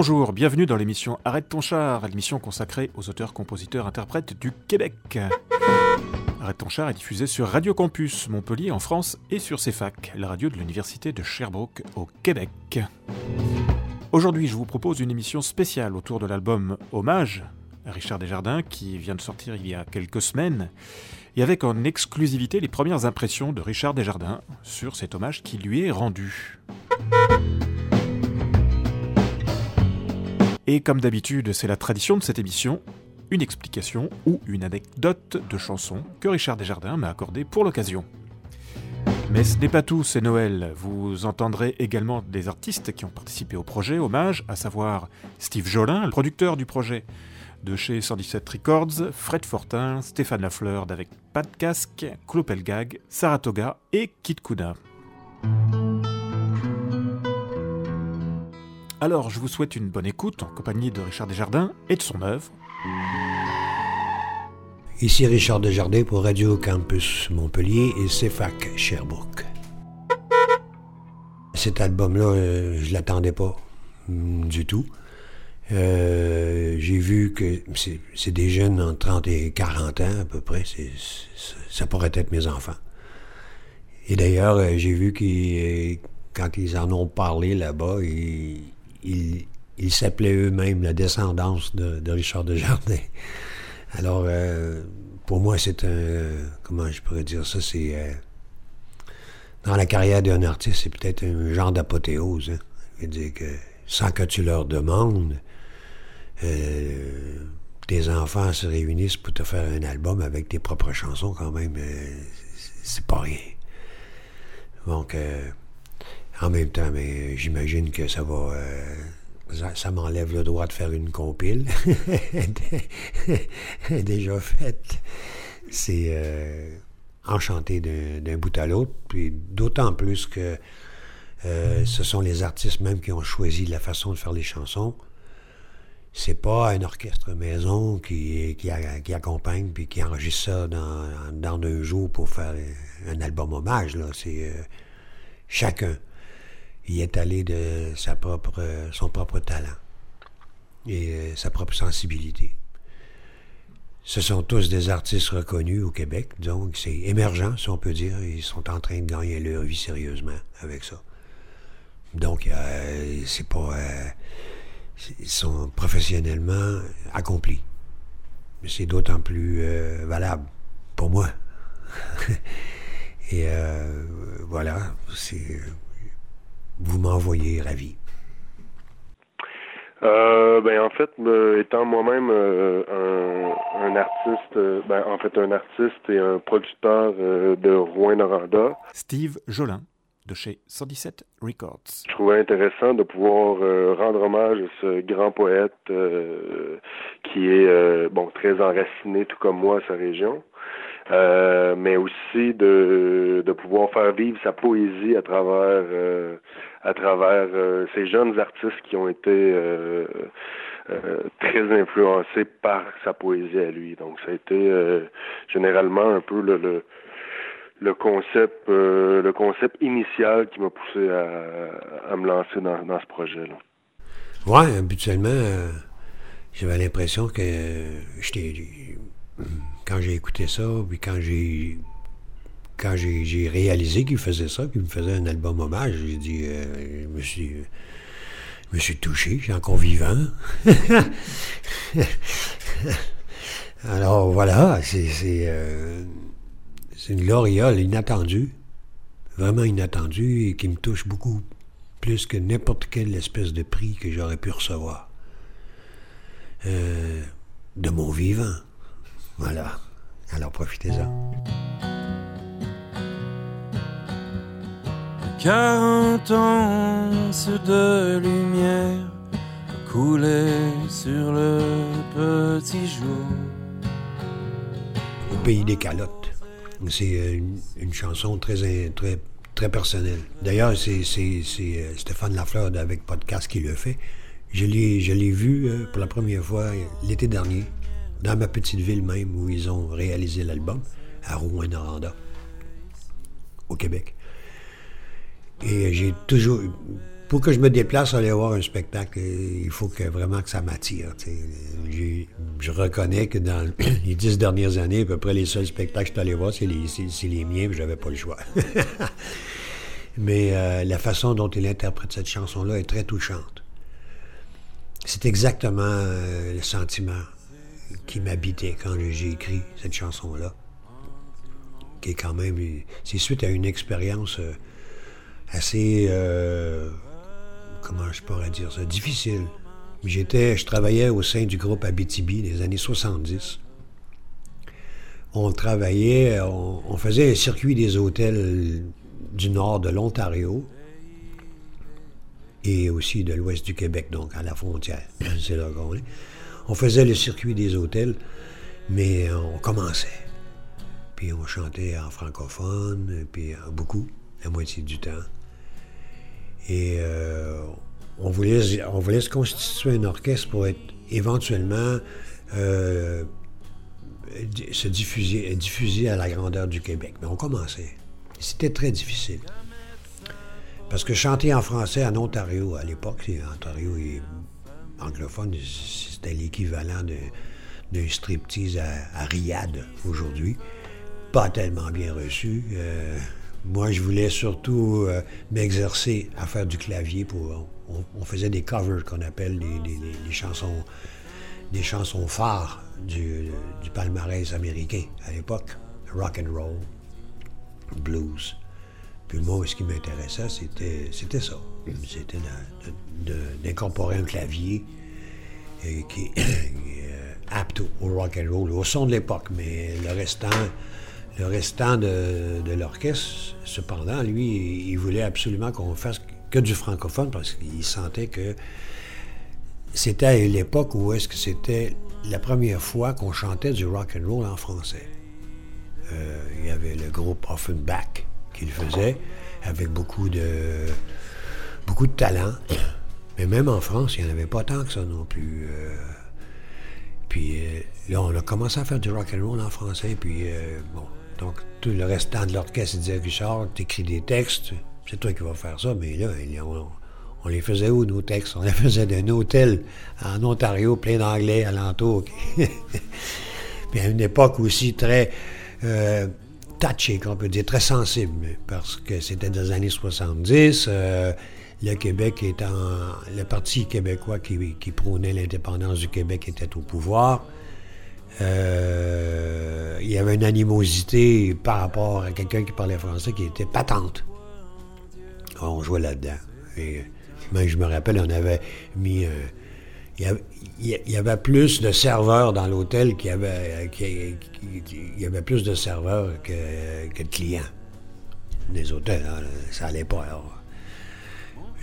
Bonjour, bienvenue dans l'émission Arrête ton char, l'émission consacrée aux auteurs, compositeurs, interprètes du Québec. Arrête ton char est diffusé sur Radio Campus Montpellier en France et sur CEFAC, la radio de l'Université de Sherbrooke au Québec. Aujourd'hui, je vous propose une émission spéciale autour de l'album Hommage Richard Desjardins qui vient de sortir il y a quelques semaines et avec en exclusivité les premières impressions de Richard Desjardins sur cet hommage qui lui est rendu. Et comme d'habitude, c'est la tradition de cette émission, une explication ou une anecdote de chanson que Richard Desjardins m'a accordée pour l'occasion. Mais ce n'est pas tout, c'est Noël. Vous entendrez également des artistes qui ont participé au projet Hommage, à savoir Steve Jolin, le producteur du projet de chez 117 Records, Fred Fortin, Stéphane Lafleur d'avec Pat Casque, Clopelgag, Saratoga et Kid Kuda. Alors, je vous souhaite une bonne écoute en compagnie de Richard Desjardins et de son œuvre. Ici Richard Desjardins pour Radio Campus Montpellier et CFAC Sherbrooke. Cet album-là, euh, je l'attendais pas mm, du tout. Euh, j'ai vu que c'est des jeunes entre 30 et 40 ans à peu près. ça pourrait être mes enfants. Et d'ailleurs, euh, j'ai vu qu'ils, quand ils en ont parlé là-bas, ils, ils, s'appelaient eux-mêmes la descendance de, de Richard Desjardins. Alors, euh, pour moi, c'est un. Comment je pourrais dire ça? C'est. Euh, dans la carrière d'un artiste, c'est peut-être un genre d'apothéose. Hein. Je veux dire que sans que tu leur demandes, euh, tes enfants se réunissent pour te faire un album avec tes propres chansons, quand même, c'est pas rien. Donc, en même temps, mais j'imagine que ça va. Euh, ça, m'enlève le droit de faire une compile. Déjà faite. C'est euh, enchanté d'un bout à l'autre. Puis d'autant plus que euh, ce sont les artistes même qui ont choisi la façon de faire les chansons. C'est pas un orchestre maison qui, qui, accompagne puis qui enregistre ça dans, dans deux jours pour faire un album hommage. C'est chacun il est allé de son propre talent et euh, sa propre sensibilité. Ce sont tous des artistes reconnus au Québec, donc c'est émergent, si on peut dire. Ils sont en train de gagner leur vie sérieusement avec ça. Donc, euh, c'est pas. Euh, ils sont professionnellement accomplis. Mais c'est d'autant plus valable pour moi. et voilà, c'est vous m'envoyez ravi? Euh, ben en fait, étant moi-même euh, un, artiste, euh, ben en fait un artiste et un producteur de Rouen-Noranda. Steve Jolin de chez 117 Records. Je trouvais intéressant de pouvoir rendre hommage à ce grand poète qui est bon très enraciné tout comme moi à sa région. Euh, mais aussi de, de pouvoir faire vivre sa poésie à travers euh, à travers euh, ces jeunes artistes qui ont été très influencés par sa poésie à lui. Donc ça a été généralement un peu le, le, le concept le concept initial qui m'a poussé à, à, me lancer dans, dans ce projet-là. Ouais, habituellement, j'avais l'impression que j'étais quand j'ai écouté ça, puis quand j'ai quand j'ai réalisé qu'il faisait ça, qu'il me faisait un album hommage, j'ai dit, euh, je me suis, je me suis touché, j'ai encore vivant. Alors voilà, c'est euh, une gloriole inattendue, vraiment inattendue, et qui me touche beaucoup plus que n'importe quelle espèce de prix que j'aurais pu recevoir euh, de mon vivant. Voilà. Alors profitez-en. 40 ans de lumière coulaient sur le petit jour. Au pays des calottes. C'est euh, une, chanson très, très, très personnelle. D'ailleurs, c'est euh, Stéphane Lafleur avec Podcast qui le fait. Je l'ai vu euh, pour la première fois l'été dernier dans ma petite ville même où ils ont réalisé l'album, à Rouen-Noranda, au Québec. Et j'ai toujours, pour que je me déplace aller voir un spectacle, il faut que vraiment que ça m'attire. Je reconnais que dans les dix dernières années, à peu près les seuls spectacles que je suis allé voir, c'est les, les, miens, je n'avais pas le choix. Mais euh, la façon dont il interprète cette chanson-là est très touchante. C'est exactement euh, le sentiment qui m'habitait quand j'ai écrit cette chanson-là. Qui est quand même. C'est suite à une expérience euh, assez comment je pourrais dire ça, difficile. J'étais, je travaillais au sein du groupe Abitibi des années 70. On travaillait, on, faisait un circuit des hôtels du nord de l'Ontario et aussi de l'ouest du Québec, donc à la frontière. C'est là qu'on est. On faisait le circuit des hôtels, mais on commençait. Puis on chantait en francophone, puis beaucoup, la moitié du temps. Et euh, on, voulait, on voulait se constituer un orchestre pour être éventuellement euh, se diffuser, diffuser à la grandeur du Québec. Mais on commençait. C'était très difficile. Parce que chanter en français en Ontario, à l'époque, Ontario est anglophone, c'était l'équivalent d'un striptease à, à Riyad aujourd'hui. Pas tellement bien reçu. Euh, moi, je voulais surtout euh, m'exercer à faire du clavier pour. On, faisait des covers qu'on appelle les, chansons, des chansons phares du, palmarès américain à l'époque, rock and roll, blues. Puis moi, ce qui m'intéressait, c'était, ça. C'était d'incorporer un clavier euh, qui euh, apte au rock and roll, au son de l'époque, mais le restant le restant de, l'orchestre, cependant, lui, il voulait absolument qu'on fasse que du francophone parce qu'il sentait que c'était à l'époque où est-ce que c'était la première fois qu'on chantait du rock and roll en français. Euh, il y avait le groupe Offenbach qui le faisait avec beaucoup de beaucoup de talent. Mais même en France, il n'y en avait pas tant que ça non plus. Euh. puis euh, là, on a commencé à faire du rock and roll en français. Puis bon, donc, tout le restant de l'orchestre disait Richard, t'écris des textes, c'est toi qui vas faire ça, mais là, on, les faisait où, nos textes? On les faisait d'un hôtel en Ontario, plein d'anglais alentour. Puis à une époque aussi très euh, touchée, qu'on peut dire, très sensible, parce que c'était les années 70. Euh, le Québec étant. Le Parti québécois qui, prônait l'indépendance du Québec était au pouvoir. Euh, il y avait une animosité par rapport à quelqu'un qui parlait français qui était patente. On jouait là-dedans. Et, je me rappelle, on avait mis. Euh, il, y avait, plus de serveurs dans l'hôtel qu'il y avait, y avait plus de serveurs que, de clients. Des hôtels, hein, ça allait pas.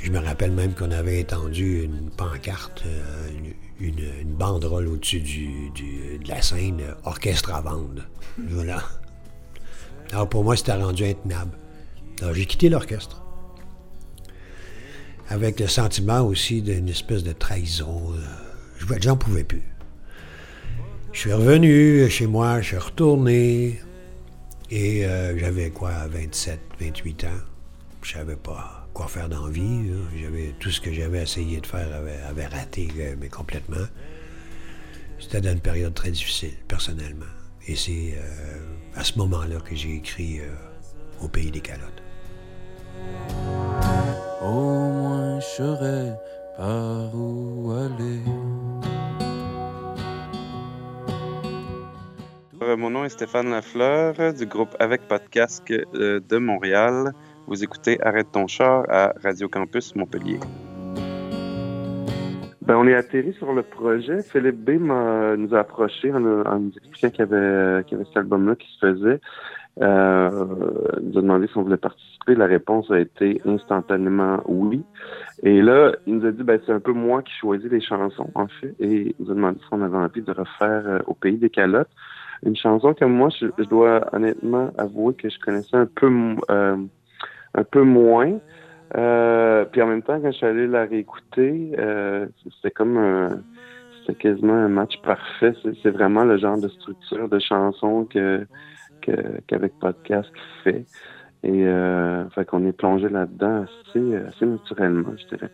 Je me rappelle même qu'on avait étendu une pancarte, euh, une, banderole au-dessus de la scène, euh, orchestre à vendre. Voilà. Alors pour moi, c'était rendu intenable. Alors j'ai quitté l'orchestre. Avec le sentiment aussi d'une espèce de trahison. Euh, j'en pouvais plus. Je suis revenu chez moi, je suis retourné. Et j'avais quoi, 27, 28 ans? Je savais pas quoi faire dans la vie. J'avais, tout ce que j'avais essayé de faire avait, raté euh, mais complètement. C'était dans une période très difficile, personnellement. Et c'est euh, à ce moment-là que j'ai écrit euh, Au pays des calottes. Au moins je saurais par où aller. Mon nom est Stéphane Lafleur du groupe Avec Podcast de Montréal. Vous écoutez Arrête ton char à Radio Campus Montpellier. Ben, on est atterri sur le projet. Philippe B nous a approché en, nous expliquant qu'il y avait, qu'il y avait cet album-là qui se faisait. Euh, nous a demandé si on voulait participer. La réponse a été instantanément oui. Et là, il nous a dit, ben, c'est un peu moi qui choisis les chansons, en fait. Et il nous a demandé si on avait envie de refaire euh, Au pays des calottes. Une chanson que moi, je, dois honnêtement avouer que je connaissais un peu euh, un peu moins. Euh, puis en même temps, quand je suis allé la réécouter, euh, c'était comme un, c'était quasiment un match parfait. C'est vraiment le genre de structure de chanson que qu'avec podcast fait. Et euh, fait qu'on est plongé là-dedans assez, assez naturellement, je dirais.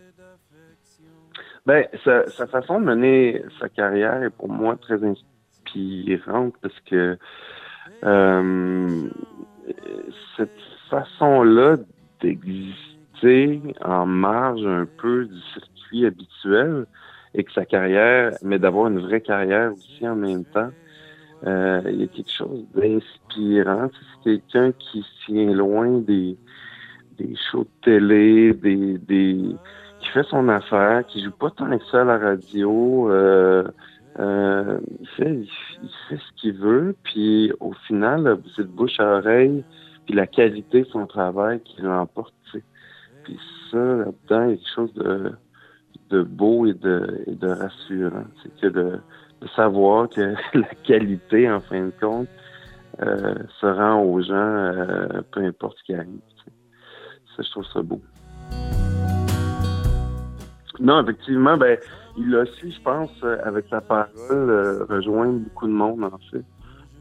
Ben, sa, sa, façon de mener sa carrière est pour moi très inspirante parce que euh, cette façon-là d'exister en marge un peu du circuit habituel et que sa carrière, mais d'avoir une vraie carrière aussi en même temps, euh, il y a quelque chose d'inspirant. C'est quelqu'un qui tient loin des, des shows de télé, des, des qui fait son affaire, qui joue pas tant que ça à la radio. Euh, euh, il, fait, il, fait ce qu'il veut, puis au final, c'est de bouche à oreille, la qualité de son travail qui l'emporte. Puis ça, là-dedans, il y a quelque chose de, de beau et de, de rassurant. C'est que de, de, savoir que la qualité, en fin de compte, euh, se rend aux gens, euh, peu importe ce qui arrive. Ça, je trouve ça beau. Non, effectivement, ben, il a su, je pense, euh, avec sa parole, euh, rejoindre beaucoup de monde, en fait.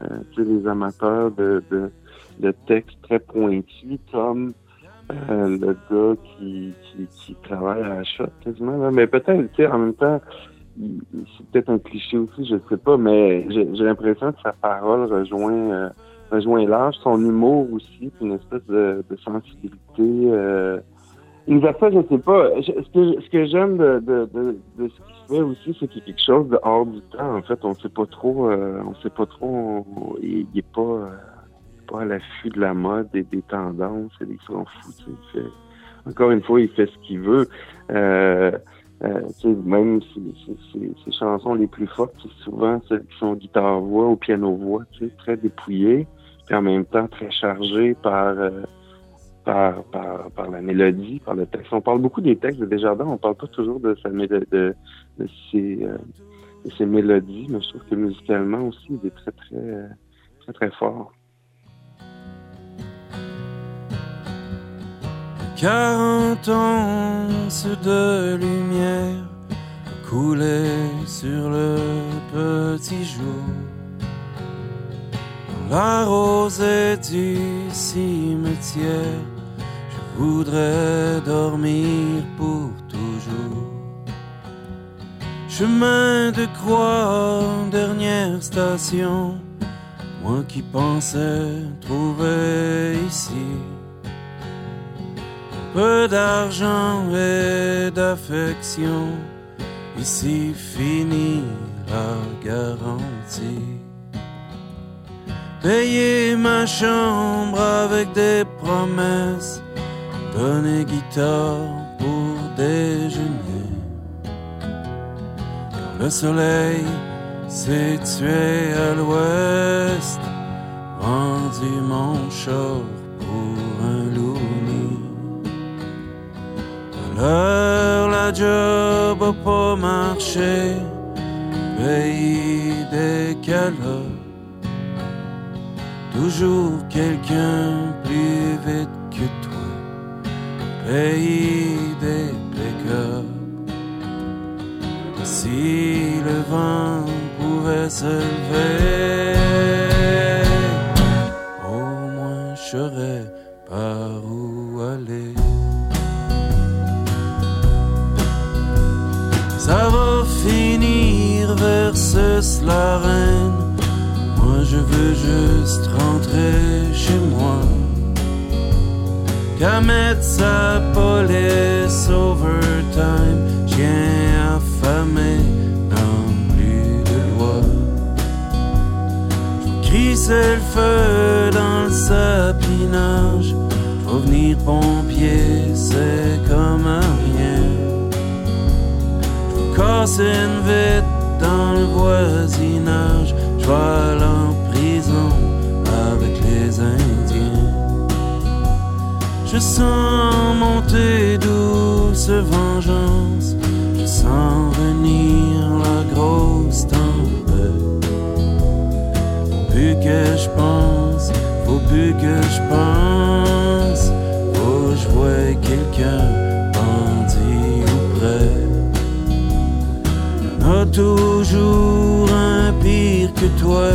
Euh, les amateurs de, de textes très pointus, comme euh, le gars qui, qui, qui, travaille à la shot, quasiment. Là. Mais peut-être, tu sais, en même temps, c'est peut-être un cliché aussi, je sais pas, mais j'ai l'impression que sa parole rejoint, rejoint l'âge, son humour aussi, une espèce de, de sensibilité il nous je sais pas. ce que, ce que j'aime de, de, de, de, ce qu'il fait aussi, c'est qu'il y a quelque chose de hors du temps. En fait, on sait pas trop, euh, on sait pas trop, il, il, est pas, euh, pas à l'affût de la mode et des tendances et des s'en fout. Il fait, encore une fois, il fait ce qu'il veut. Euh, euh, même ses, chansons les plus fortes, c'est souvent celles qui sont guitare-voix ou piano-voix, très dépouillées, puis en même temps très chargées par euh, par, par, par la mélodie, par le texte. On parle beaucoup des textes de Desjardins, on parle pas toujours de, sa de, de, ses, euh, ses mélodies, mais je trouve que musicalement aussi, il est très, très, très, très fort. 40 ans de lumière coulaient sur le petit jour. La rosée du cimetière voudrais dormir pour toujours. Chemin de croix, dernière station, moi qui pensais trouver ici peu d'argent et d'affection, ici finit la garantie. Payer ma chambre avec des promesses Donner guitare pour déjeuner. Le soleil s'est tué à l'ouest, vendu mon char pour un. Alors la job a pas marché, pays des calottes. Toujours quelqu'un plus vite que toi pays des pick Si le vent pouvait se lever, au moins je saurais par où aller. Finir vers ce la reine. Moi je veux juste rentrer chez moi qu'à mettre sa police overtime, chien affamé, non plus de loi. c'est le feu dans le sapinage, faut venir pompier, c'est comme un rien. Casser une dans voisinage, je vais en prison avec les Indiens. Je sens monter douce vengeance. Je sens venir la grosse tempête. Faut plus que je pense, faut plus que je pense. Faut que je vois quelqu'un toujours un pire que toi,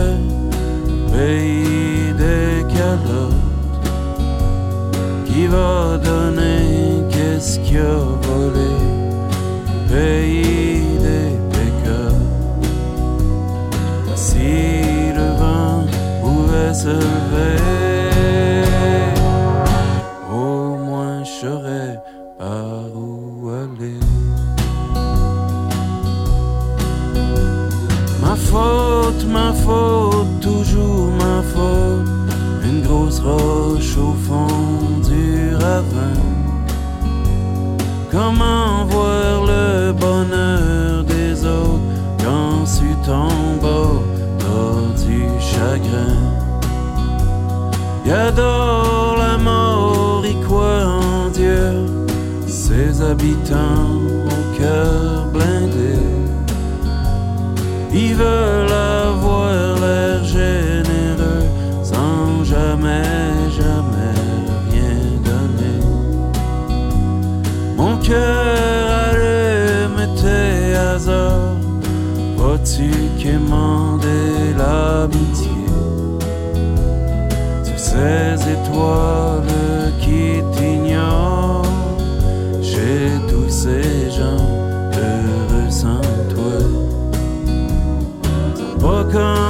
pays des calottes, qui va donner qu'est-ce qui a volé, pays des pécats. Si le vent pouvait se lever, faute, toujours ma faute. Une grosse roche au fond du ravin. Comment voir le bonheur des autres quand tu tombes dans du chagrin? Il adore la mort, il croit en Dieu, ses habitants vois-tu quémander l'amitié? Sur ces étoiles qui t'ignorent, chez tous ces gens heureux sans toi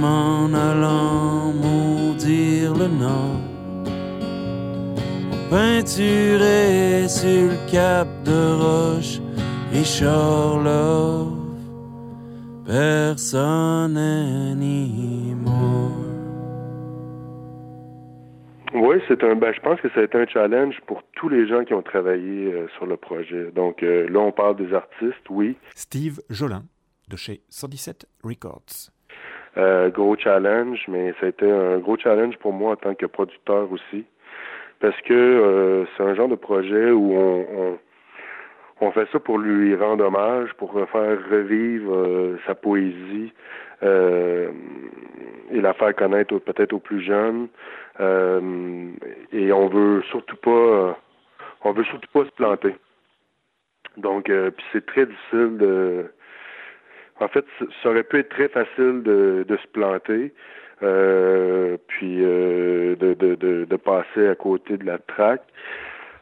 m'en allant maudire le nord. Peinturé sur le cap de roche, Richard Love, personne anymore. Oui, c'est un. Ben, je pense que ça a été un challenge pour tous les gens qui ont travaillé euh, sur le projet. Donc euh, là, on parle des artistes, oui. Steve Jolin, de chez 117 Records. Euh, gros challenge, mais ça a été un gros challenge pour moi en tant que producteur aussi. Parce que euh, c'est un genre de projet où on, on, on, fait ça pour lui rendre hommage, pour faire revivre euh, sa poésie et la faire connaître peut-être aux plus jeunes. et on veut surtout pas on veut surtout pas se planter. Donc, euh, puis c'est très difficile de. En fait, ça aurait pu être très facile de, de se planter, euh, puis euh, de, de, de, passer à côté de la traque.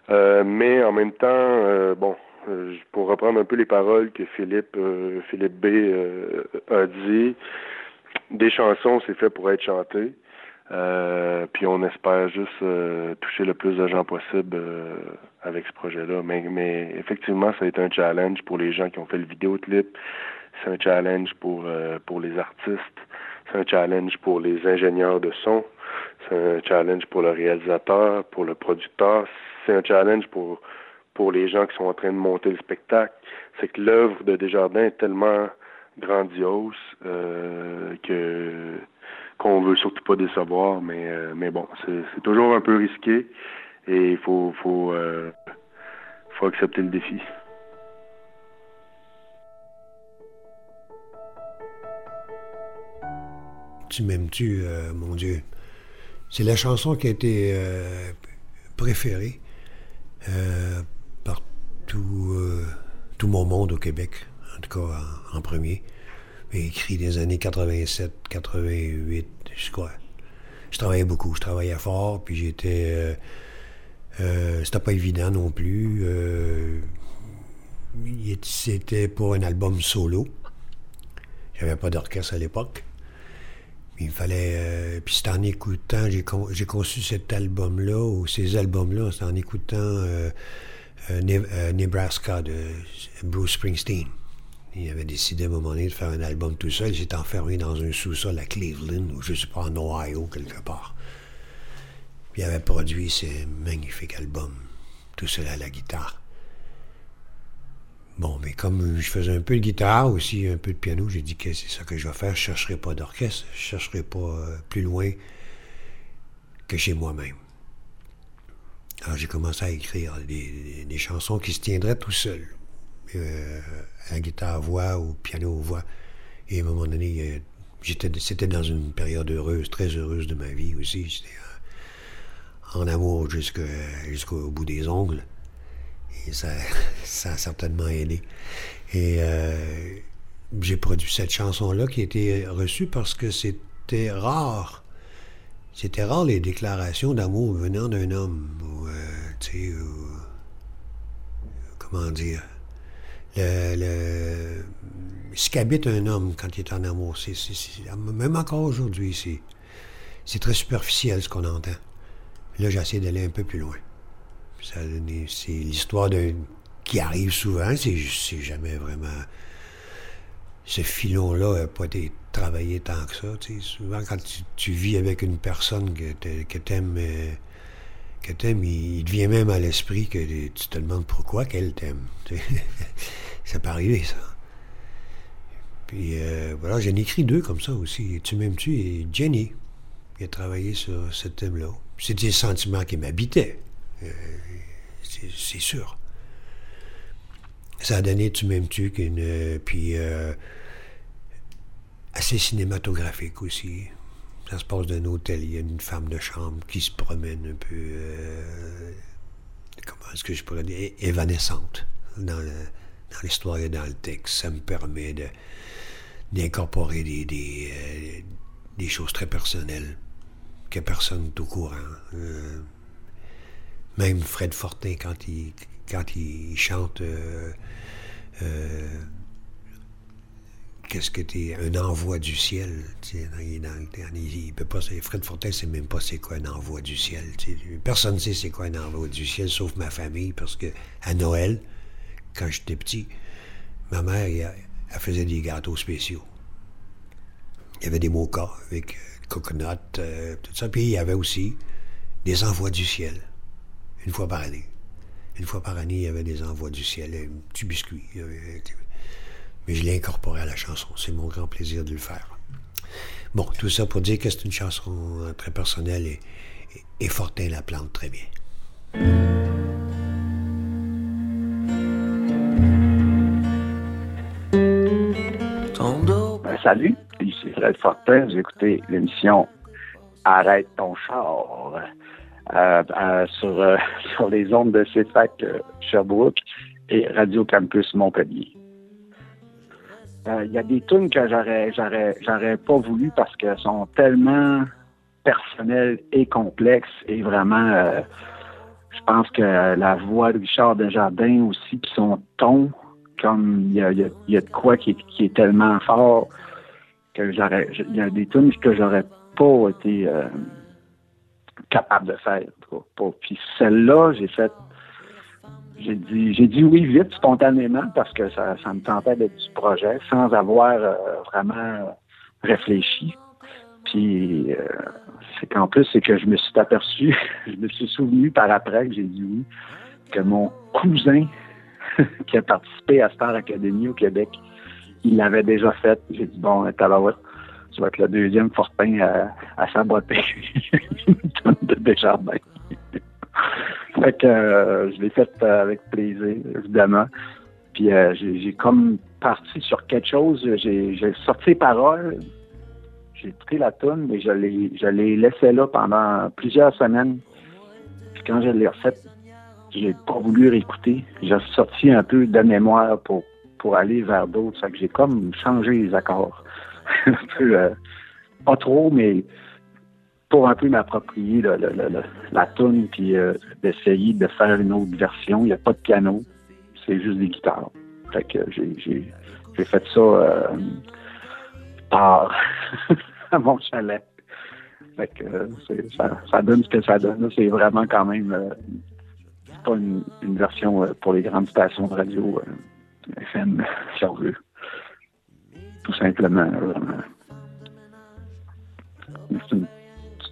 mais en même temps, bon, pour reprendre un peu les paroles que Philippe Philippe B a dit, des chansons, c'est fait pour être chantées. Euh, puis on espère juste euh, toucher le plus de gens possible euh, avec ce projet-là. Mais, mais effectivement, ça a été un challenge pour les gens qui ont fait le vidéoclip. C'est un challenge pour pour les artistes. C'est un challenge pour les ingénieurs de son. C'est un challenge pour le réalisateur, pour le producteur. C'est un challenge pour pour les gens qui sont en train de monter le spectacle. C'est que l'œuvre de Desjardins est tellement grandiose que qu'on veut surtout pas décevoir, mais euh, mais bon, c'est toujours un peu risqué et il faut faut euh, faut accepter le défi. Tu m'aimes-tu, euh, mon Dieu? C'est la chanson qui a été euh, préférée euh, par tout, tout mon monde au Québec, en tout cas en, en premier écrit des années 87, 88, je crois. Je travaillais beaucoup, je travaillais fort, puis j'étais... C'était pas évident non plus. C'était pour un album solo. J'avais pas d'orchestre à l'époque. Il fallait... Euh, puis c'était en écoutant... J'ai, con, j'ai conçu cet album-là, ou ces albums-là, c'était en écoutant euh, euh, Nebraska de Bruce Springsteen. Il avait décidé à un moment donné de faire un album tout seul. Il s'est enfermé dans un sous-sol à Cleveland, ou je sais pas, en Ohio, quelque part. Puis il avait produit ces magnifiques albums, tout seul à la guitare. Bon, mais comme je faisais un peu de guitare, aussi un peu de piano, j'ai dit que c'est ça que je vais faire? Je chercherai pas d'orchestre, je chercherai pas euh, plus loin que chez moi-même. Alors j'ai commencé à écrire des, chansons qui se tiendraient tout seuls, euh, à guitare-voix ou piano-voix. Et à un moment donné, euh, j'étais, c'était dans une période heureuse, très heureuse de ma vie aussi. J'étais en amour jusqu'au bout des ongles. Ça, a certainement aidé. Et euh, j'ai produit cette chanson-là qui a été reçue parce que c'était rare. C'était rare les déclarations d'amour venant d'un homme. Ou, euh, comment dire. Ce qu'habite un homme quand il est en amour, même encore aujourd'hui, c'est très superficiel ce qu'on entend. Là, j'essaie d'aller un peu plus loin. C'est l'histoire d'un qui arrive souvent, c'est jamais vraiment. Ce filon-là n'a pas été travaillé tant que ça. Souvent, quand tu, vis avec une personne que, t'aimes, euh, que t'aimes, il, te vient même à l'esprit que tu te demandes pourquoi qu'elle t'aime. ça peut arriver, ça. Puis euh, voilà, j'en ai écrit deux comme ça aussi. Tu m'aimes-tu? Et Jenny, qui a travaillé sur ce thème-là. C'est des sentiments qui m'habitaient. Euh, c'est sûr. Ça a donné Tu m'aimes-tu, puis euh, assez cinématographique aussi. Ça se passe d'un hôtel, il y a une femme de chambre qui se promène un peu, euh, comment est-ce que je pourrais dire, évanescente dans, l'histoire et dans le texte. Ça me permet d'incorporer des, choses très personnelles que personne n'est au courant. Euh, même Fred Fortin, quand il, quand il chante euh, euh, Qu'est-ce que t'es un envoi du ciel il, peut pas Fred Fortin sait même pas c'est quoi un envoi du ciel personne ne sait c'est quoi un envoi du ciel sauf ma famille parce que à Noël quand j'étais petit ma mère elle, faisait des gâteaux spéciaux. Il y avait des mochas avec coconut tout ça. Puis il y avait aussi des envois du ciel une fois par année. Une fois par année, il y avait des envois du ciel, un petit biscuit. Mais je l'ai incorporé à la chanson. C'est mon grand plaisir de le faire. Bon, tout ça pour dire que c'est une chanson très personnelle et, et, Fortin la plante très bien. Ben, salut, ici Fred Fortin. Vous écoutez l'émission Arrête ton char. Euh, sur, euh, sur les ondes de CFAC euh, Sherbrooke et Radio Campus Montpellier. Il y a des tunes que j'aurais, j'aurais, j'aurais pas voulu parce qu'elles sont tellement personnelles et complexes et vraiment, je pense que la voix de Richard Desjardins aussi, puis son ton, comme il y a, y a, de quoi qui est, qui est tellement fort que j'aurais, il y a des tunes que j'aurais pas été capable de faire. Puis celle-là, j'ai fait j'ai dit j'ai dit oui vite, spontanément, parce que ça, ça me tentait d'être du projet, sans avoir euh, vraiment réfléchi. Puis euh, c'est qu'en plus, c'est que je me suis aperçu, je me suis souvenu par après que j'ai dit oui, que mon cousin qui a participé à Star Academy au Québec, il l'avait déjà fait. J'ai dit bon, ouais ça va être le deuxième Fortin à, à saboter de Desjardins. fait que euh, je l'ai fait euh, avec plaisir, évidemment. Puis euh, j'ai comme parti sur quelque chose. J'ai sorti les paroles, j'ai pris la toune, mais je l'ai laissé là pendant plusieurs semaines. Puis quand je l'ai refait, j'ai pas voulu réécouter. J'ai sorti un peu de mémoire pour pour aller vers d'autres. J'ai comme changé les accords. un peu, euh, pas trop, mais pour un peu m'approprier la, la, la, la tune puis euh, d'essayer de faire une autre version. Il n'y a pas de piano, c'est juste des guitares. Fait que j'ai, fait ça euh, par à mon chalet. Fait que ça, ça, donne ce que ça donne. C'est vraiment quand même pas une, une version pour les grandes stations de radio FM, si on veut tout simplement. C'est une,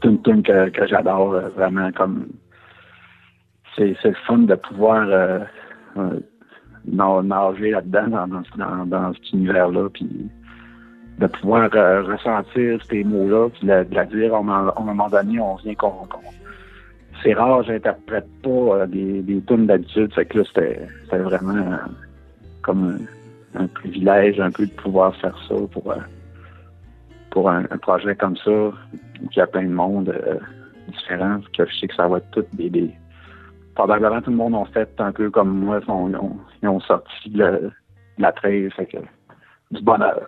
une tune que, que j'adore euh, vraiment comme c'est le fun de pouvoir euh, euh, nager là-dedans dans, dans, cet univers-là puis de pouvoir euh, ressentir ces mots-là, puis de, la dire à un, moment donné, on vient qu'on. c'est rare, j'interprète pas euh, des, des tunes d'habitude. Fait que là, c'était vraiment euh, comme un, privilège un peu de pouvoir faire ça pour, pour un, projet comme ça, qui a plein de monde différent, que je sais que ça va être toutes des, probablement tout le monde a fait un peu comme moi, ils ont, sorti de la 13, fait que du bonheur.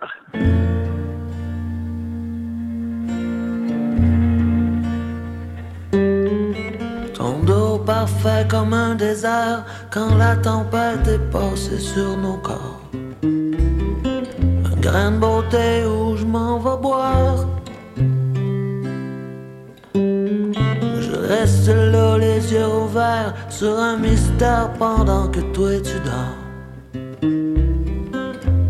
Ton dos parfait comme un désert quand la tempête est passée sur nos corps. Grain de beauté où je m'en vais boire. Je reste là, les yeux ouverts, sur un mystère pendant que toi tu dors.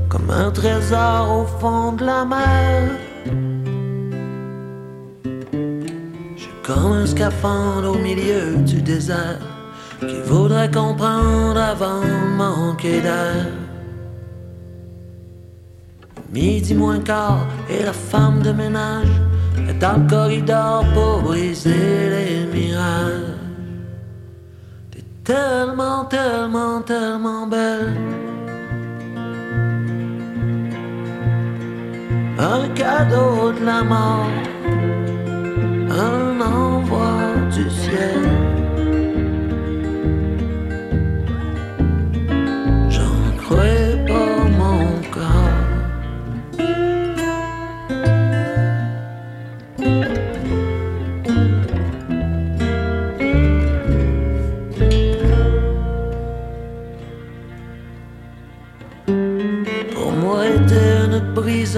Comme un trésor au fond de la mer. comme un scaphandre au milieu du désert qui voudrait comprendre avant de manquer d'air. Midi moins quart et la femme de ménage est dans le corridor pour briser les mirages. T'es tellement, tellement, tellement belle. Un cadeau de la mort un envoi du ciel.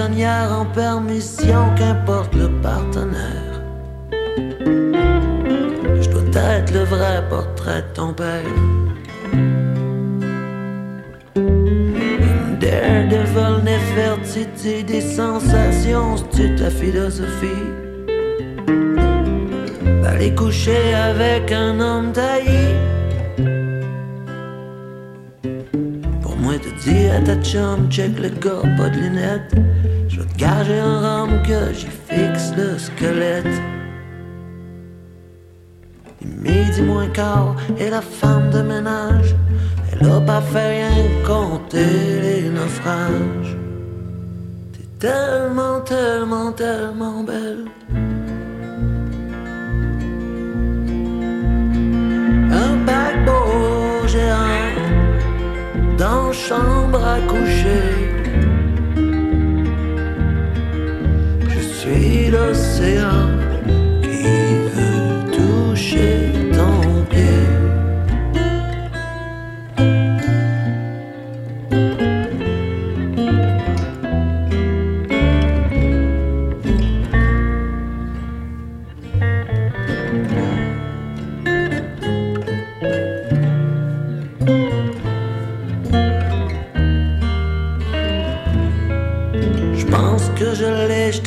En permission, qu'importe le partenaire. être le vrai portrait de ton père. Daredevil Nefertiti des sensations, c'est ta philosophie? Aller coucher avec un homme taillé. Dire à ta chum, check le gars, pas de lunettes. Je vais gager un rhum que j'y fixe le squelette midi moins quart et la femme de ménage, elle a pas fait rien compter les naufrages. T'es tellement, tellement, tellement belle. Un paquebot géant dans chambre à coucher. Je suis l'océan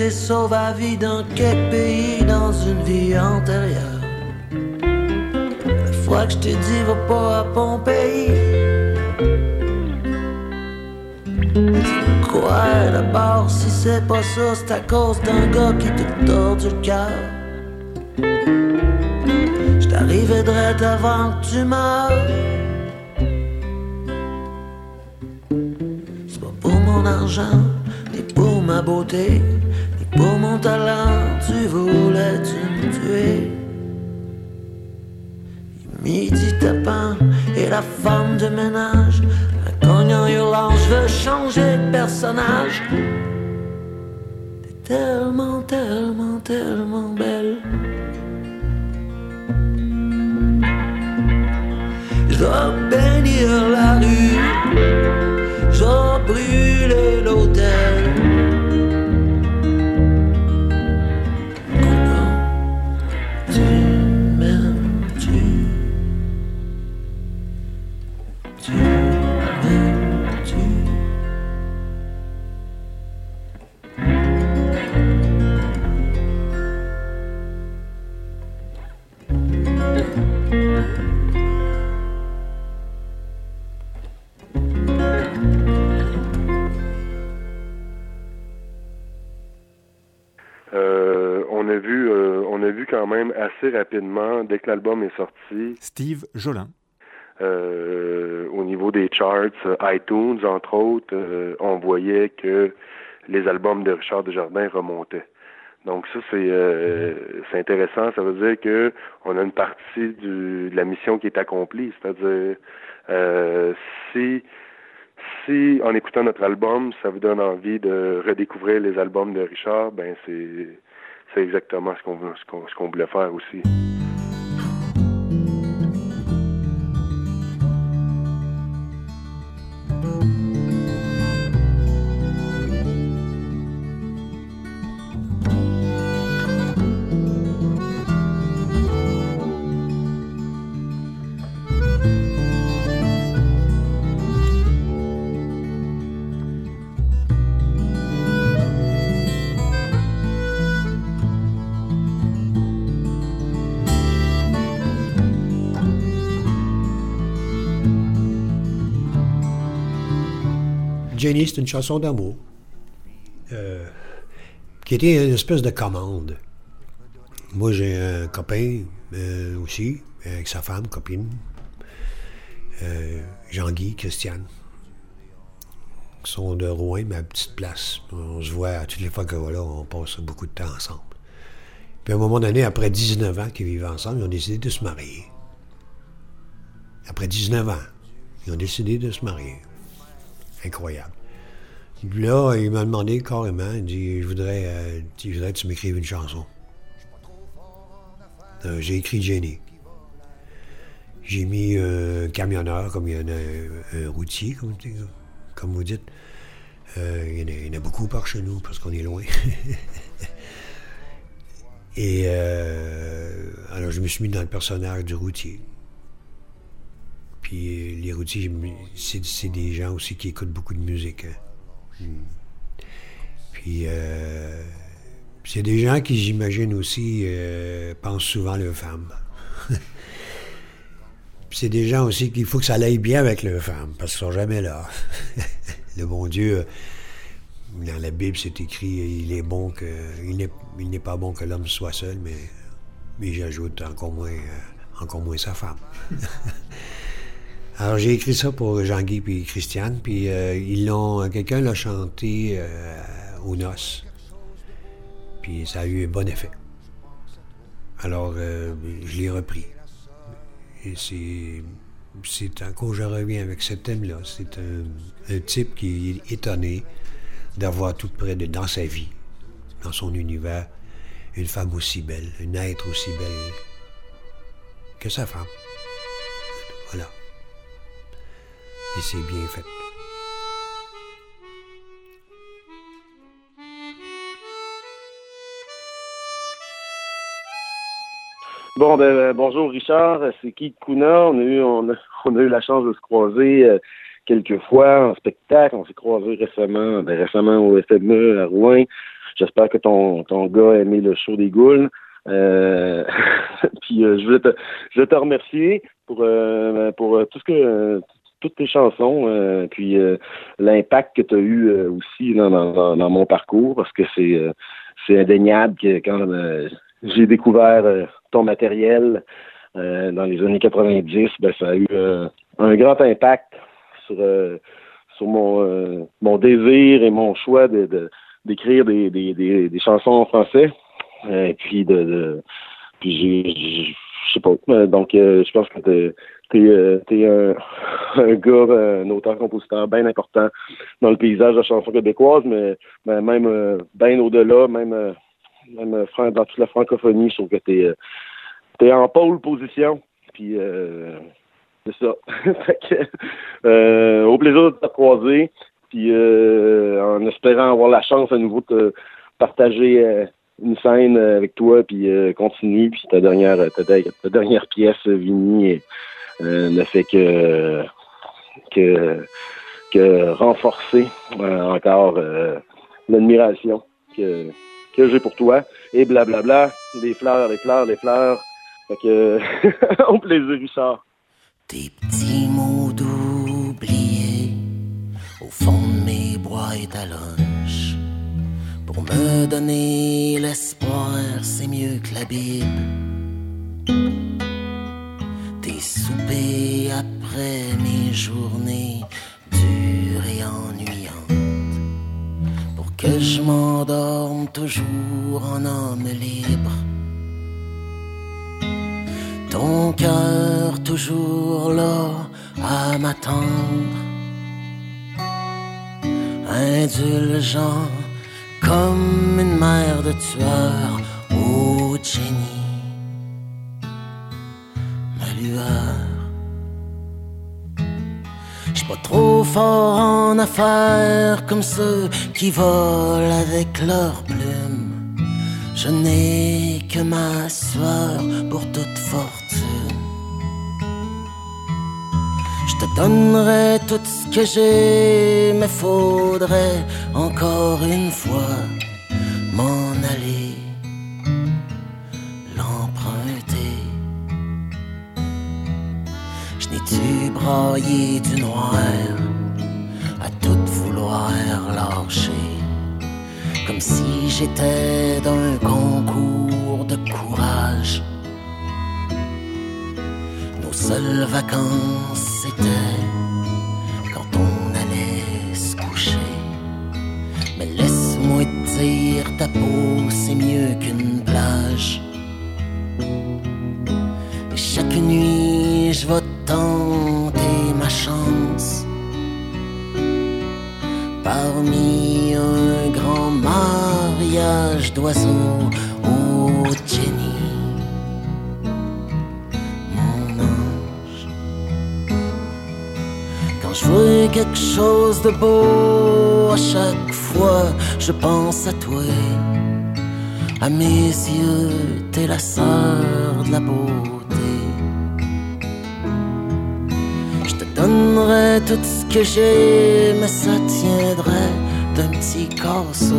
sauve à vie dans quel pays dans une vie antérieure. La fois que je t'ai dit, va pas à Pompéi. Quoi d'abord, si c'est pas ça, c'est à cause d'un gars qui te tord du cœur. J't'arrivais direct avant que tu meurs. C'est pas pour mon argent, ni pour ma beauté. Pour mon talent, tu voulais tu me tuer. Midi tapant et la femme de ménage, un cognant hurlant, je veux changer de personnage. T'es tellement, tellement, tellement belle. Je dois bénir la rue, je dois assez rapidement, dès que l'album est sorti. Steve Jolin. Euh, au niveau des charts, iTunes, entre autres, euh, on voyait que les albums de Richard Desjardins remontaient. Donc ça, c'est euh, c'est intéressant. Ça veut dire que on a une partie du, de la mission qui est accomplie. C'est-à-dire, euh, si si en écoutant notre album, ça vous donne envie de redécouvrir les albums de Richard, ben c'est c'est exactement ce qu'on ce qu'on ce qu'on voulait faire aussi. C'est une chanson d'amour euh, qui était une espèce de commande. Moi, j'ai un copain euh, aussi, avec sa femme, copine, euh, Jean-Guy, Christiane. Ils sont de Rouen, à petite place. On se voit toutes les fois que voilà, on passe beaucoup de temps ensemble. Puis à un moment donné, après 19 ans qu'ils vivent ensemble, ils ont décidé de se marier. Après 19 ans, ils ont décidé de se marier. Incroyable. Là, il m'a demandé carrément, il dit, je voudrais, euh, voudrais que tu m'écrives une chanson. Euh, j'ai écrit Jenny. J'ai mis un camionneur, comme il y en a un, routier, comme, vous dites. Euh, il, y en a, il, y en a, beaucoup par chez nous, parce qu'on est loin. Et alors, je me suis mis dans le personnage du routier. Puis les routiers, c'est des gens aussi qui écoutent beaucoup de musique. Hein. Puis euh, c'est des gens qui, j'imagine aussi, euh, pensent souvent à leurs femmes. c'est des gens aussi qu'il faut que ça aille bien avec leurs femmes, parce qu'ils sont jamais là. Le bon Dieu, dans la Bible, c'est écrit, il est bon que, il n'est pas bon que l'homme soit seul, mais, j'ajoute euh, encore moins sa femme. Alors j'ai écrit ça pour Jean-Guy puis Christiane, puis euh, ils l'ont, quelqu'un l'a chanté euh, aux noces, puis ça a eu un bon effet. Alors euh, je l'ai repris. Et c'est, c'est encore, je reviens avec ce thème-là. C'est un, type qui est étonné d'avoir tout près de, dans sa vie, dans son univers, une femme aussi belle, un être aussi belle que sa femme. C'est bien fait. Bon, ben, euh, bonjour Richard, c'est Keith Kuna. On a eu, on a, eu la chance de se croiser euh, quelques fois en spectacle. On s'est croisé récemment, ben, récemment au FME à Rouen. J'espère que ton, ton gars a aimé le show des Goules. Euh, puis je veux te, je veux te remercier pour pour tout ce que toutes tes chansons, euh, puis euh, l'impact que tu as eu euh, aussi dans, mon parcours, parce que c'est indéniable que quand j'ai découvert ton matériel dans les années 90, ben, ça a eu un grand impact sur, sur mon, mon désir et mon choix de, d'écrire des, des, des, chansons en français. Puis je sais pas. Donc je pense que T'es euh, es un, un gars, un auteur-compositeur bien important dans le paysage de la chanson québécoise, mais, même euh, bien au-delà, même, euh, même dans toute la francophonie, je trouve que t'es es en pôle position. Puis c'est ça. au plaisir de te croiser. Puis en espérant avoir la chance à nouveau de partager une scène avec toi, puis continue, puis ta dernière, ta, dernière pièce, Vini, euh, ne fait que, que, que renforcer euh, encore euh, l'admiration que, que j'ai pour toi. Et blablabla, des fleurs, des fleurs, des fleurs. Fait que, au plaisir, Richard. Des petits mots d'oublier au fond de mes bois et pour me donner l'espoir, c'est mieux que la Bible. Des soupers après mes journées dures et ennuyantes. Pour que je m'endorme toujours en homme libre ton cœur toujours là à m'attendre, indulgent comme une mère de tueur, oh Jenny, ma lueur. J'suis pas trop fort en affaires comme ceux qui volent avec leurs plumes. Je n'ai que ma soeur pour toute fortune. Te donnerai tout ce que j'ai, mais faudrait encore une fois m'en aller, l'emprunter. Je n'ai-tu braillé du noir à tout vouloir lâcher? comme si j'étais d'un concours de courage. Nos seules vacances quand on allait se coucher. Mais laisse-moi te dire, ta peau c'est mieux qu'une plage. Et chaque nuit je vais tenter ma chance parmi un grand mariage d'oiseaux. Oh Jenny, Quelque chose de beau, à chaque fois je pense à toi. À mes yeux, t'es la sœur de la beauté. Je te donnerai tout ce que j'ai, mais ça tiendrait d'un petit corso.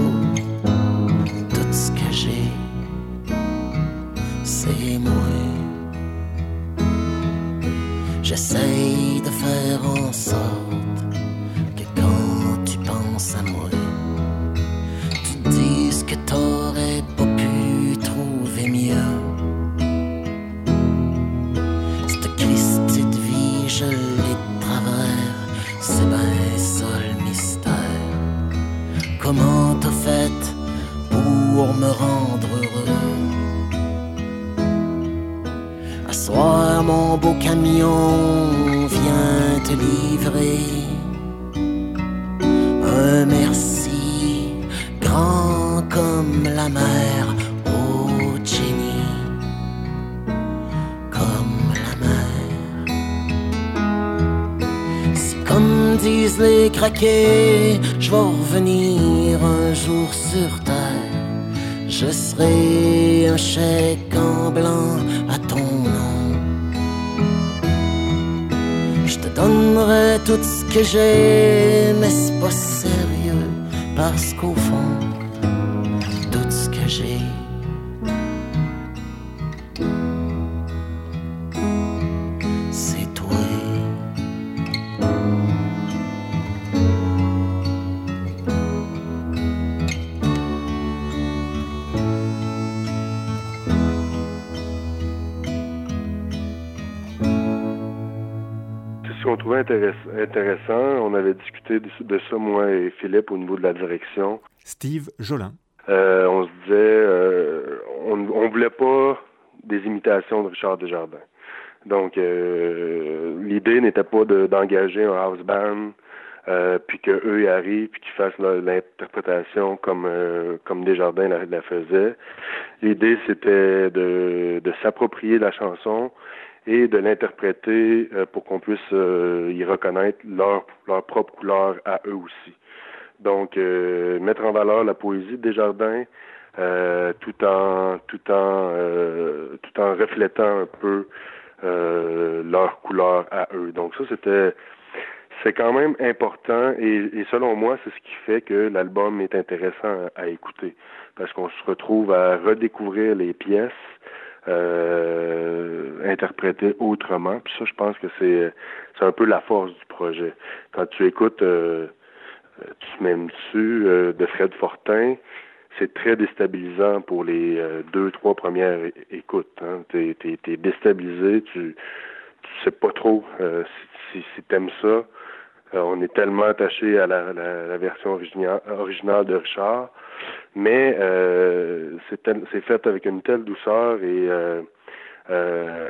Que j'ai, de, ça, moi et Philippe, au niveau de la direction. Steve Jolin. Euh, on se disait, euh, on ne voulait pas des imitations de Richard Desjardins. Donc, euh, l'idée n'était pas de- d'engager un house band, puis que eux y arrivent, puis qu'ils fassent l'interprétation comme comme Desjardins la, la faisait. L'idée, c'était de, de s'approprier la chanson et de l'interpréter euh, pour qu'on puisse euh, y reconnaître leur leur propre couleur à eux aussi. Donc, euh, mettre en valeur la poésie de Desjardins, euh, tout en tout en euh, tout en reflétant un peu euh, leur couleur à eux. Donc ça, c'était c'est quand même important et, et selon moi, c'est ce qui fait que l'album est intéressant à écouter parce qu'on se retrouve à redécouvrir les pièces euh, interprétées autrement. Puis ça, je pense que c'est c'est un peu la force du projet. Quand tu écoutes euh, tu mets dessus euh, de Fred Fortin, c'est très déstabilisant pour les deux, trois premières écoutes. Hein. T'es es, déstabilisé, tu tu sais pas trop si, si t'aimes ça. On est tellement attaché à la, la, version originale, de Richard, mais c'est fait avec une telle douceur et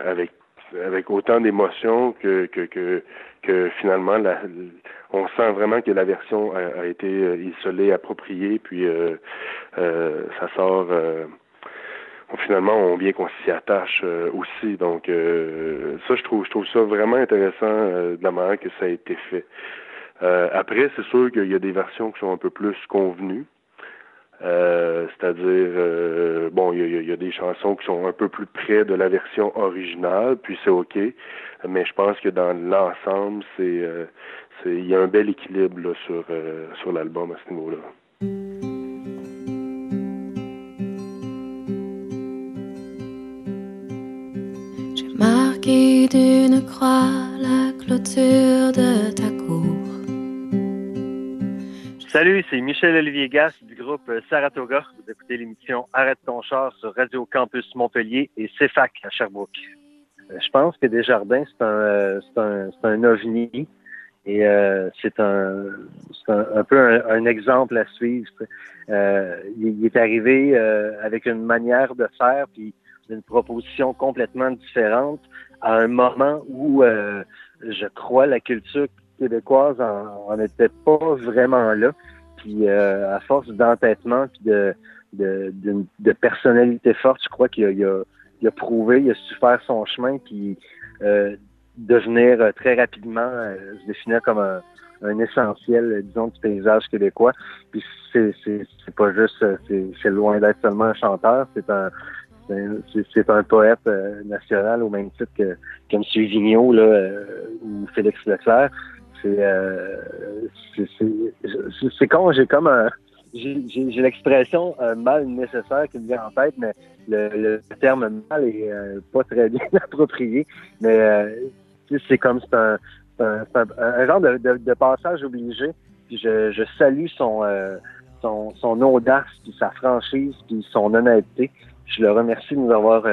avec avec autant d'émotions que, finalement on sent vraiment que la version a, été euh, isolée, appropriée, puis euh, euh, ça sort finalement on vient qu'on s'y attache aussi. Donc ça je trouve je trouve ça vraiment intéressant de la manière que ça a été fait. après, c'est sûr qu'il y a des versions qui sont un peu plus convenues. Euh, c'est-à-dire, euh, bon, il y, a, des chansons qui sont un peu plus près de la version originale, puis c'est OK. Mais je pense que dans l'ensemble, c'est, euh, il y a un bel équilibre sur, sur l'album à ce niveau-là. Marqué d'une croix la clôture de ta cour. Salut, c'est Michel-Olivier Gass du groupe Saratoga. Vous écoutez l'émission Arrête ton char sur Radio Campus Montpellier et CFAC à Sherbrooke. Euh, je pense que Desjardins, c'est un, euh, un, un ovni et euh, c'est un, c'est un, peu un, exemple à suivre. il, est arrivé avec une manière de faire puis une proposition complètement différente à un moment où je crois la culture québécoise en, était pas vraiment là. Puis euh, à force d'entêtement puis de, de, de, personnalité forte, je crois qu'il a, il a, il a, prouvé, il a su faire son chemin, puis euh, devenir très rapidement, euh, se définir comme un, un essentiel, disons, du paysage québécois. Puis c'est, c'est, c'est pas juste, c'est, c'est loin d'être seulement un chanteur, c'est un c'est un poète national au même titre que, que M. Vigneault là, ou Félix Leclerc. Euh, c'est con, j'ai comme un j'ai l'expression euh, mal nécessaire qui me vient en tête, mais le, terme mal est euh, pas très bien approprié. Mais c'est comme c'est un, un, genre de, passage obligé. Puis je, je salue son, son, son audace, puis sa franchise, puis son honnêteté. Je le remercie de nous avoir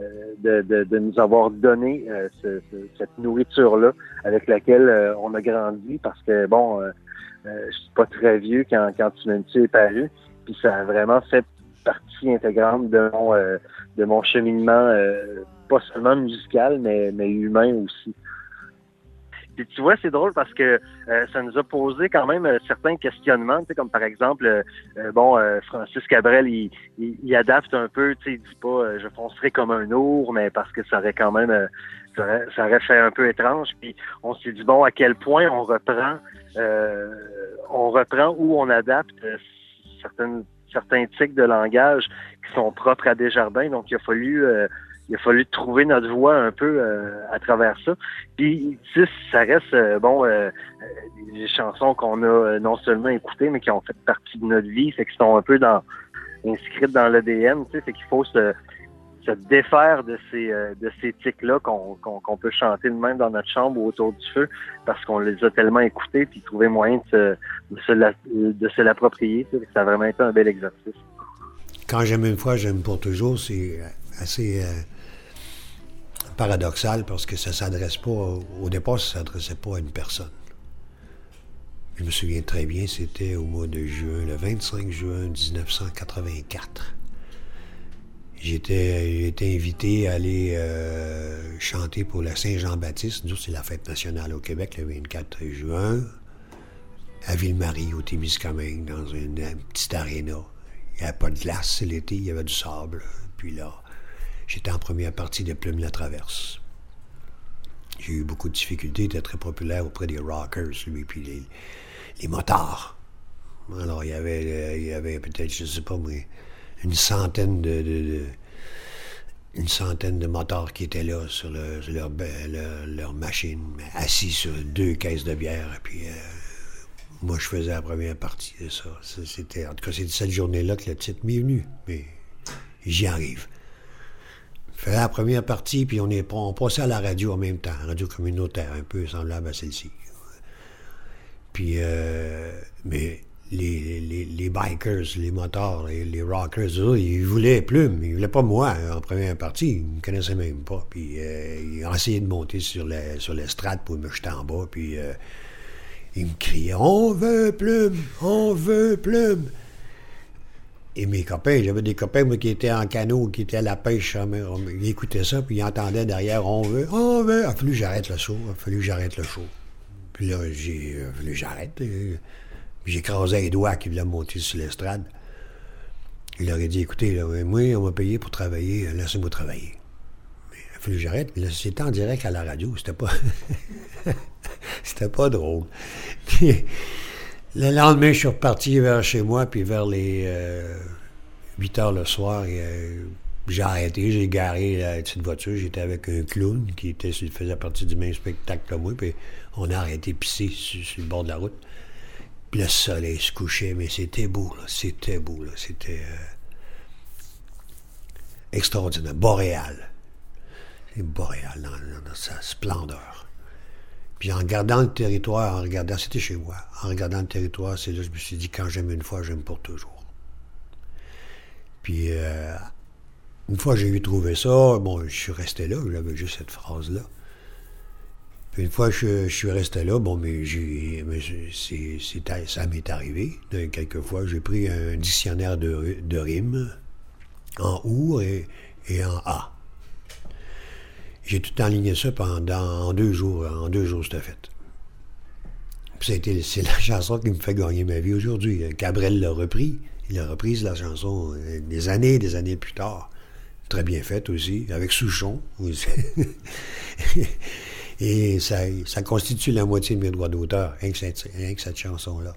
euh, de, de, de, nous avoir donné euh, ce, cette nourriture-là avec laquelle euh, on a grandi parce que, bon, je suis pas très vieux quand, quand Humanity est paru, puis ça a vraiment fait partie intégrante de mon, de mon cheminement, pas seulement musical, mais, mais humain aussi. Puis tu vois, c'est drôle parce que euh, ça nous a posé quand même euh, certains questionnements, tu sais, comme par exemple, euh, bon, Francis Cabrel, il, il, adapte un peu, tu sais, il dit pas je foncerai comme un ours, mais parce que ça aurait quand même, ça aurait, ça, aurait, fait un peu étrange. Puis on s'est dit, bon, à quel point on reprend, on reprend ou on adapte certaines, certains tics de langage qui sont propres à Desjardins. Donc il a fallu il a fallu trouver notre voie un peu euh, à travers ça. Puis, ça reste, euh, bon, euh, des chansons qu'on a non seulement écoutées, mais qui ont fait partie de notre vie, fait qui sont un peu dans inscrites dans l'ADN, tu sais, fait qu'il faut se, se défaire de ces de ces tics-là qu'on qu'on peut chanter de même dans notre chambre ou autour du feu parce qu'on les a tellement écoutés puis trouver moyen de se, de se l'approprier. Ça a vraiment été un bel exercice. Quand j'aime une fois, j'aime pour toujours, c'est assez paradoxal parce que ça s'adresse pas, au départ, ça s'adressait pas à une personne. Je me souviens très bien, c'était au mois de juin, le 25 juin 1984. J'étais invité à aller euh, chanter pour la Saint-Jean-Baptiste. Nous, c'est la fête nationale au Québec, le 24 juin, à Ville-Marie, au Témiscamingue, dans une, petite aréna. Il n'y avait pas de glace, l'été, il y avait du sable. Puis là, J'étais en première partie de Plume la Traverse. J'ai eu beaucoup de difficultés, il était très populaire auprès des rockers, lui, puis les, les motards. Alors, il y avait, euh, avait peut-être, je ne sais pas, mais une centaine de, une centaine de motards qui étaient là sur, leur, machine, assis sur deux caisses de bière. Puis, euh, moi, je faisais la première partie de ça. C'était, en tout cas, c'est cette journée-là que le titre m'est venu. Mais j'y arrive fait la première partie, puis on, est, on passait à la radio en même temps, radio communautaire, un peu semblable à celle-ci. Puis, euh, mais les, les, bikers, les motards, les, rockers, ils voulaient Plume, ils voulaient pas moi en première partie, ils me connaissaient même pas. Puis euh, ils ont essayé de monter sur les sur l'estrade pour me jeter en bas, puis euh, ils me criaient On veut Plume, on veut Plume. Et mes copains, j'avais des copains moi, qui étaient en canot, qui étaient à la pêche, ils écoutaient ça, puis ils entendaient derrière On veut, on veut. Il a fallu que j'arrête le show, il a fallu que j'arrête le show. Puis là, j'ai fallu que j'arrête. J'écrasais les doigts qui voulaient monter sur l'estrade. Il leur a dit écoutez, moi, on m'a payé pour travailler, laissez-moi travailler. Il a fallu que j'arrête. C'était en direct à la radio, c'était pas. c'était pas drôle. Puis, le lendemain, je suis reparti vers chez moi, puis vers les 8 euh, heures le soir, euh, j'ai arrêté, j'ai garé la petite voiture, j'étais avec un clown qui faisait partie du même spectacle que moi, puis on a arrêté pisser sur, sur le bord de la route le soleil se couchait, mais c'était beau, C'était beau, C'était euh, extraordinaire. Boréal. C'est boréal dans, sa splendeur. Puis en regardant le territoire, en regardant, c'était chez moi, en regardant le territoire, c'est là que je me suis dit, quand j'aime une fois, j'aime pour toujours. Puis euh, une fois que j'ai eu trouvé ça, bon, je suis resté là, j'avais juste cette phrase-là une fois que je, suis resté là, bon, mais, ça m'est arrivé. Quelquefois, j'ai pris un dictionnaire de, de rimes en OU et, en A. J'ai tout enligné ça pendant deux jours. En deux jours, c'était fait. c'est la chanson qui me fait gagner ma vie aujourd'hui. Cabrel l'a repris. Il a repris la chanson euh, des années des années plus tard. Très bien faite aussi, avec Souchon. Aussi. Et ça, ça constitue la moitié de mes droits d'auteur, rien que cette, chanson-là.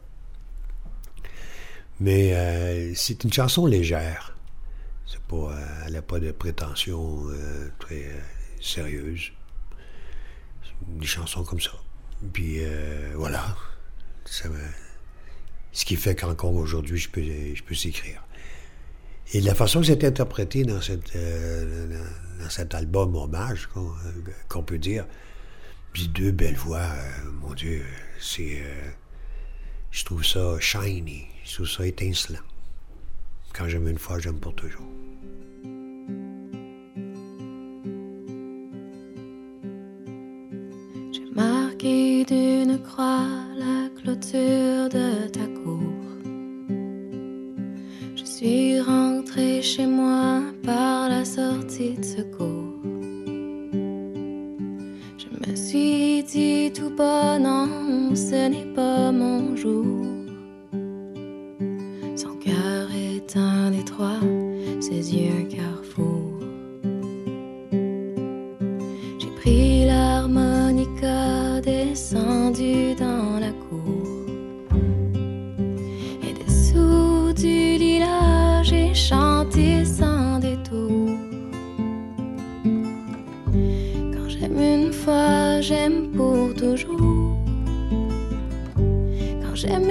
Mais euh, c'est une chanson légère. Euh, elle n'a pas de prétention très sérieuse. Des chansons comme ça. Puis voilà. ce qui fait qu'encore aujourd'hui, je peux, je peux s'écrire. Et la façon que c'est interprété dans, cette, dans cet album hommage, qu'on peut dire, puis deux belles voix, euh, mon Dieu, c'est. Euh, je trouve ça shiny, je trouve ça étincelant. Quand j'aime une fois, j'aime pour toujours. Marqué d'une croix la clôture de ta cour. Je suis rentré chez moi par la sortie de secours. suis dit tout bas, non, ce n'est pas mon jour. Son cœur est un détroit, ses yeux un carrefour. J'ai pris l'harmonica, descendu dans la cour. Et dessous du lilas, j'ai chanté sans détour. Quand j'aime une fois, j'aime pour toujours. Quand j'aime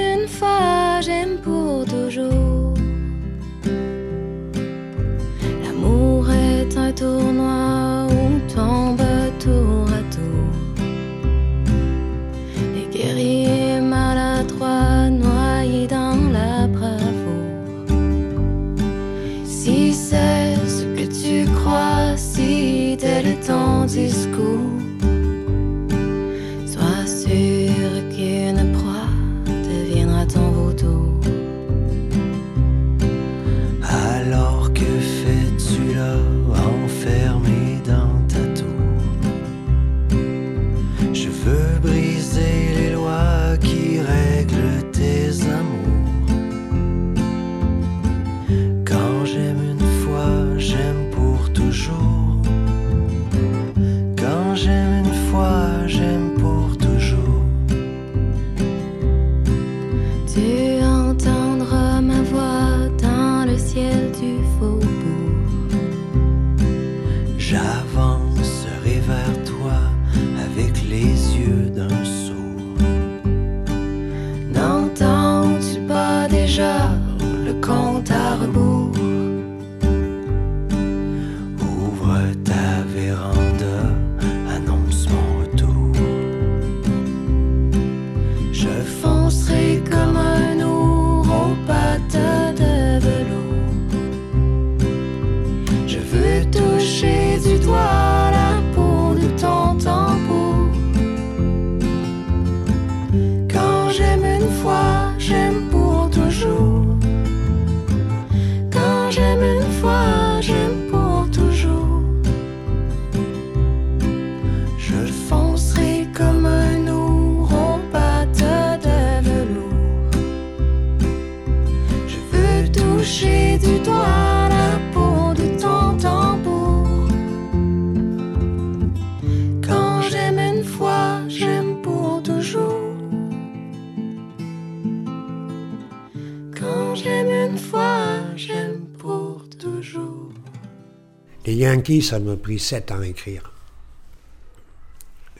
Ça m'a pris sept ans à écrire.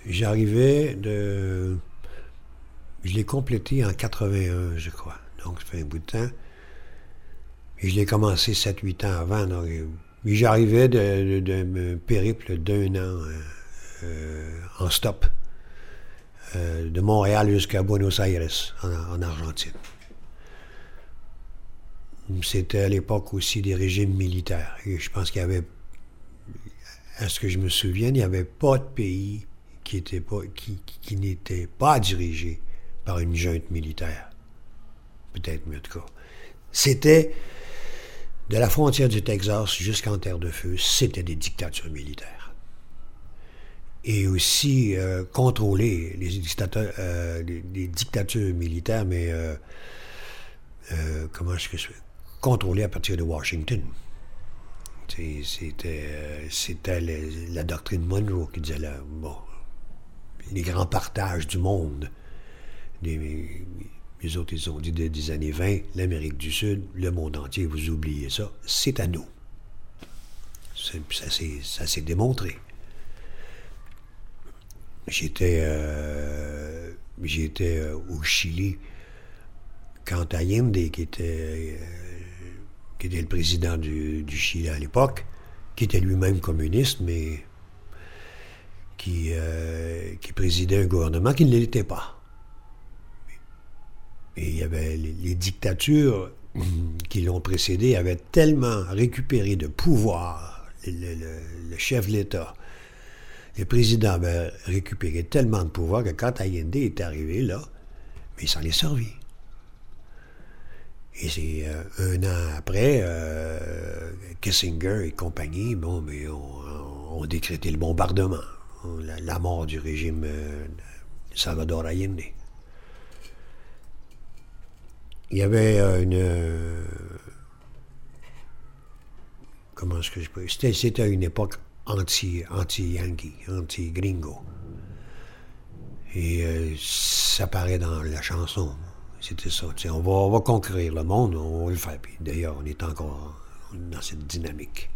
J'arrivais de. Je l'ai complété en 81, je crois. Donc, ça fait un bout de temps. Et je l'ai commencé 7-8 ans avant. Donc, j'arrivais d'un périple d'un an euh, euh, en stop, euh, de Montréal jusqu'à Buenos Aires, en, Argentine. C'était à l'époque aussi des régimes militaires. Et je pense qu'il y avait, à ce que je me souviens, il n'y avait pas de pays qui, n'était pas dirigé par une junte militaire. Peut-être, en tout cas. C'était de la frontière du Texas jusqu'en Terre de Feu, c'était des dictatures militaires. Et aussi euh, contrôler les, euh, dictatures militaires, mais euh, comment est-ce que contrôler à partir de Washington. C'était, c'était la doctrine Monroe qui disait là, bon, les grands partages du monde. Les autres, ils ont dit des, années 20, l'Amérique du Sud, le monde entier, vous oubliez ça, c'est à nous. Ça s'est démontré. J'étais euh, j'étais euh, au Chili quand Allende, qui était, euh, qui était le président du, du Chili à l'époque, qui était lui-même communiste, mais qui, qui présidait un gouvernement qui ne l'était pas. Et il y avait les, dictatures qui l'ont précédé avaient tellement récupéré de pouvoir, le, chef de l'État, le président avait récupéré tellement de pouvoir que quand Allende est arrivé là, mais il s'en est servi. Et c'est euh, un an après, euh, Kissinger et compagnie, bon, mais ont, décrété le bombardement, la, mort du régime euh, Salvador Allende il y avait euh, une. Comment est-ce que je peux. C'était, une époque anti, anti-Yankee, anti-gringo. Et euh, ça paraît dans la chanson. C'était ça. On va, on va conquérir le monde, on va le faire. Puis d'ailleurs, on est encore dans cette dynamique.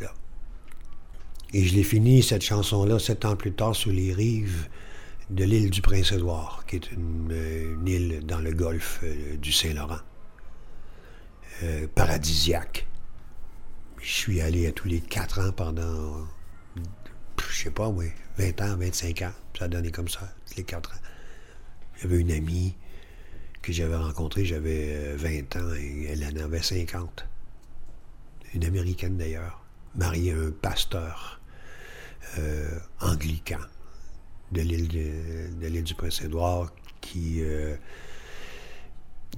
Là. Et je l'ai fini, cette chanson-là, sept ans plus tard, sous les rives de l'île du Prince-Édouard, qui est une, île dans le golfe euh, du Saint-Laurent. Euh, paradisiaque. Je suis allé à tous les quatre ans pendant, je sais pas, oui, 20 ans, 25 ans. Ça a donné comme ça, les quatre ans. J'avais une amie que j'avais rencontrée, j'avais 20 ans et elle en avait 50. Une américaine d'ailleurs, mariée à un pasteur anglican de l'île du Prince-Édouard qui, euh,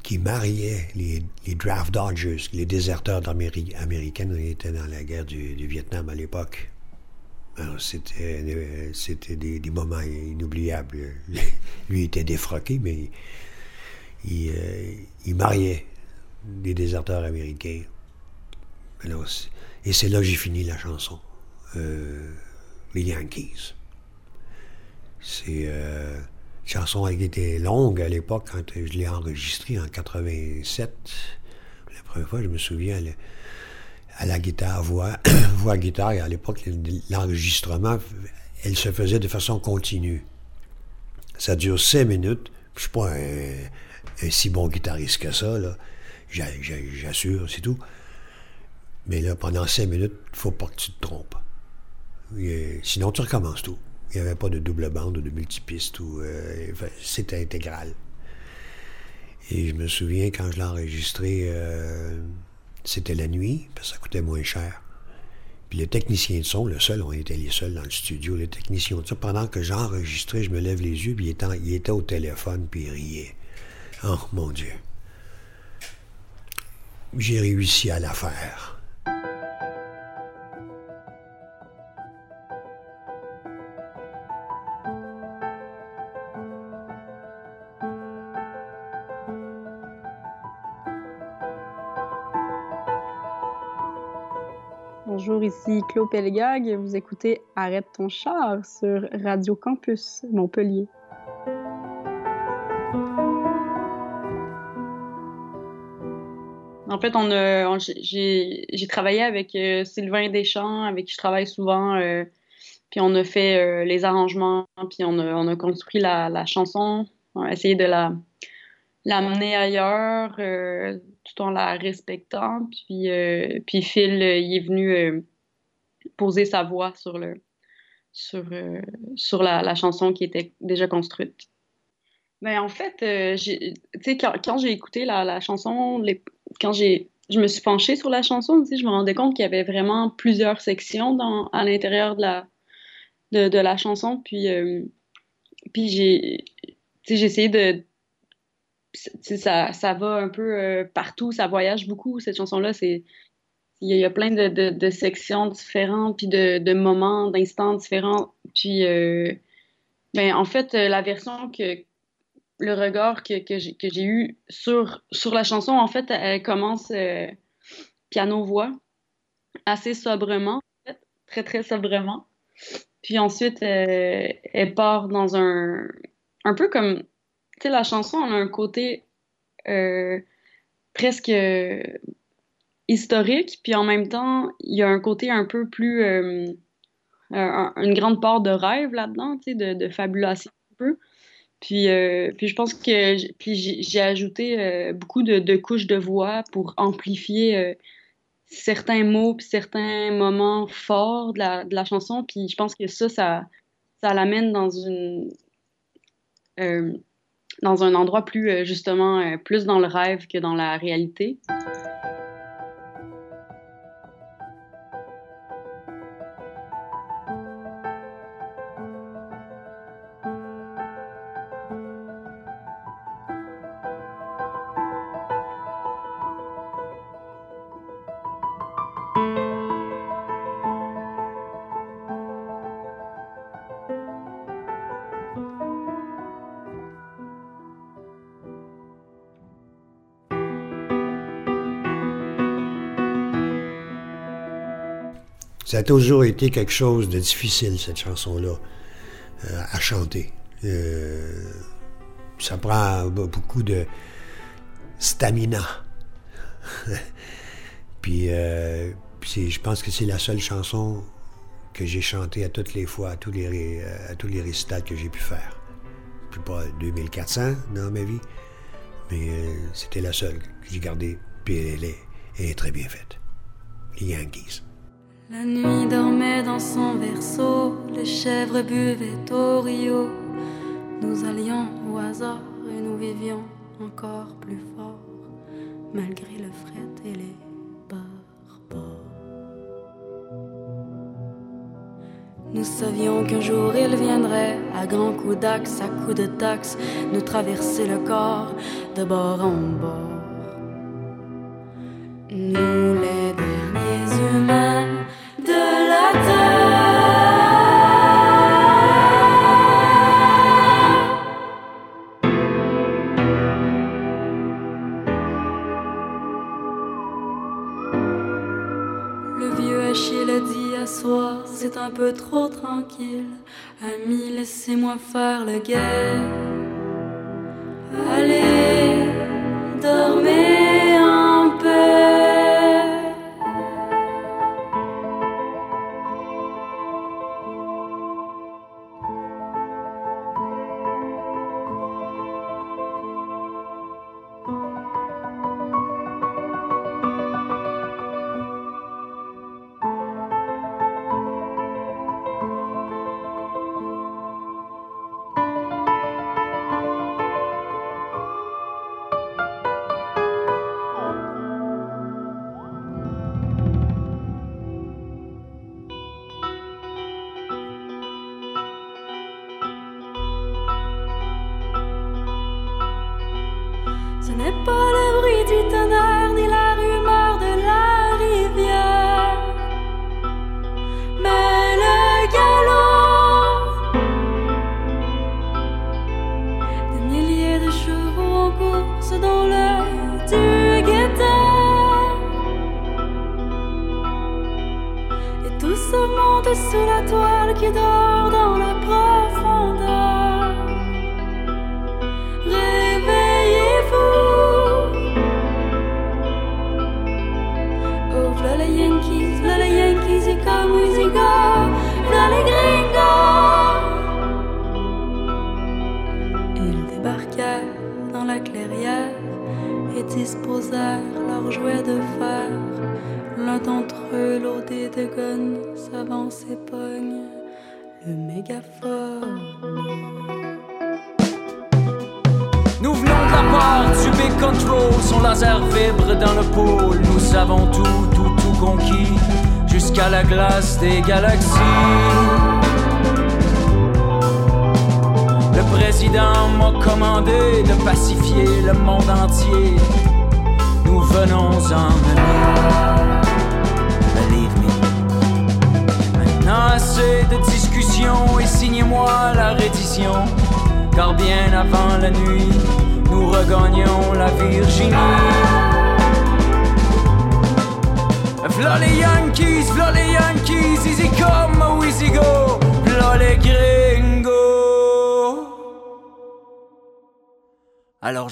qui mariait les, draft dodgers, les déserteurs américains qui étaient dans la guerre du, Vietnam à l'époque. c'était, c'était des, moments inoubliables. Lui était défroqué, mais il, euh, mariait des déserteurs américains. et c'est là que j'ai fini la chanson. Euh, les Yankees. C'est euh, une chanson qui était longue à l'époque quand je l'ai enregistrée en 87. La première fois, je me souviens, à la guitare, voix, voix guitare, à l'époque, l'enregistrement, elle se faisait de façon continue. Ça dure cinq minutes. Je suis pas un, si bon guitariste que ça, là. J'assure, c'est tout. Mais là, pendant cinq minutes, il faut pas que tu te trompes. sinon, tu recommences tout. Il n'y avait pas de double bande ou de multipiste. Euh, c'était intégral. Et je me souviens, quand je l'ai enregistré, euh, c'était la nuit, parce que ça coûtait moins cher. Puis les techniciens de son, le seul, on était les seuls dans le studio, les techniciens de son, pendant que j'enregistrais, je me lève les yeux, puis il était, il était au téléphone, puis il riait. Oh, mon Dieu. J'ai réussi à la faire. Bonjour, ici Claude Pellegag. Vous écoutez Arrête ton char sur Radio Campus Montpellier. En fait, on j'ai, travaillé avec euh, Sylvain Deschamps, avec qui je travaille souvent. euh, puis on a fait euh, les arrangements, puis on a, on a construit la, chanson. On a essayé de la l'amener ailleurs, tout en la respectant. Puis, puis Phil, il est venu poser sa voix sur le sur, sur la chanson qui était déjà construite. Ben, en fait, euh, j'ai- quand, j'ai écouté la, la chanson, les- quand j'ai, je me suis penchée sur la chanson, je me rendais compte qu'il y avait vraiment plusieurs sections dans, à l'intérieur de la, de, de la chanson. Puis, euh, puis j'ai, j'ai essayé de, ça, ça va un peu euh, partout, ça voyage beaucoup, cette chanson-là. C'est, il y, a, plein de, de, de sections différentes, puis de, de moments, d'instants différents. Puis, euh, ben, en fait, la version que, le regard que, que j'ai eu sur, sur la chanson, en fait, elle commence euh, piano-voix, assez sobrement, en fait, très, très sobrement. Puis ensuite, euh, elle part dans un... Un peu comme... Tu sais, la chanson, a un côté euh, presque historique, puis en même temps, il y a un côté un peu plus... un- une grande part de rêve là-dedans, tu sais, de, de fabulation un peu. Puis, euh, puis je pense que j'ai ajouté euh, beaucoup de, couches de voix pour amplifier euh, certains mots puis certains moments forts de la, de la chanson. Puis je pense que ça, ça, ça l'amène dans une dans un endroit plus justement plus dans le rêve que dans la réalité. Ça a toujours été quelque chose de difficile, cette chanson-là, euh, à chanter. Euh, ça prend be- beaucoup de stamina. puis, euh, je pense que c'est la seule chanson que j'ai chantée à toutes les fois, à tous les, à tous les récitals que j'ai pu faire. Plus pas 2400 dans ma vie, mais euh, c'était la seule que j'ai gardée. Puis elle est, elle est très bien faite. Les Yankees. La nuit dormait dans son berceau, les chèvres buvaient au rio. Nous allions au hasard et nous vivions encore plus fort, malgré le fret et les barbeaux. Nous savions qu'un jour il viendrait, à grands coups d'axe, à coups de taxe, nous traverser le corps de bord en bord. Laissez-moi faire le guet.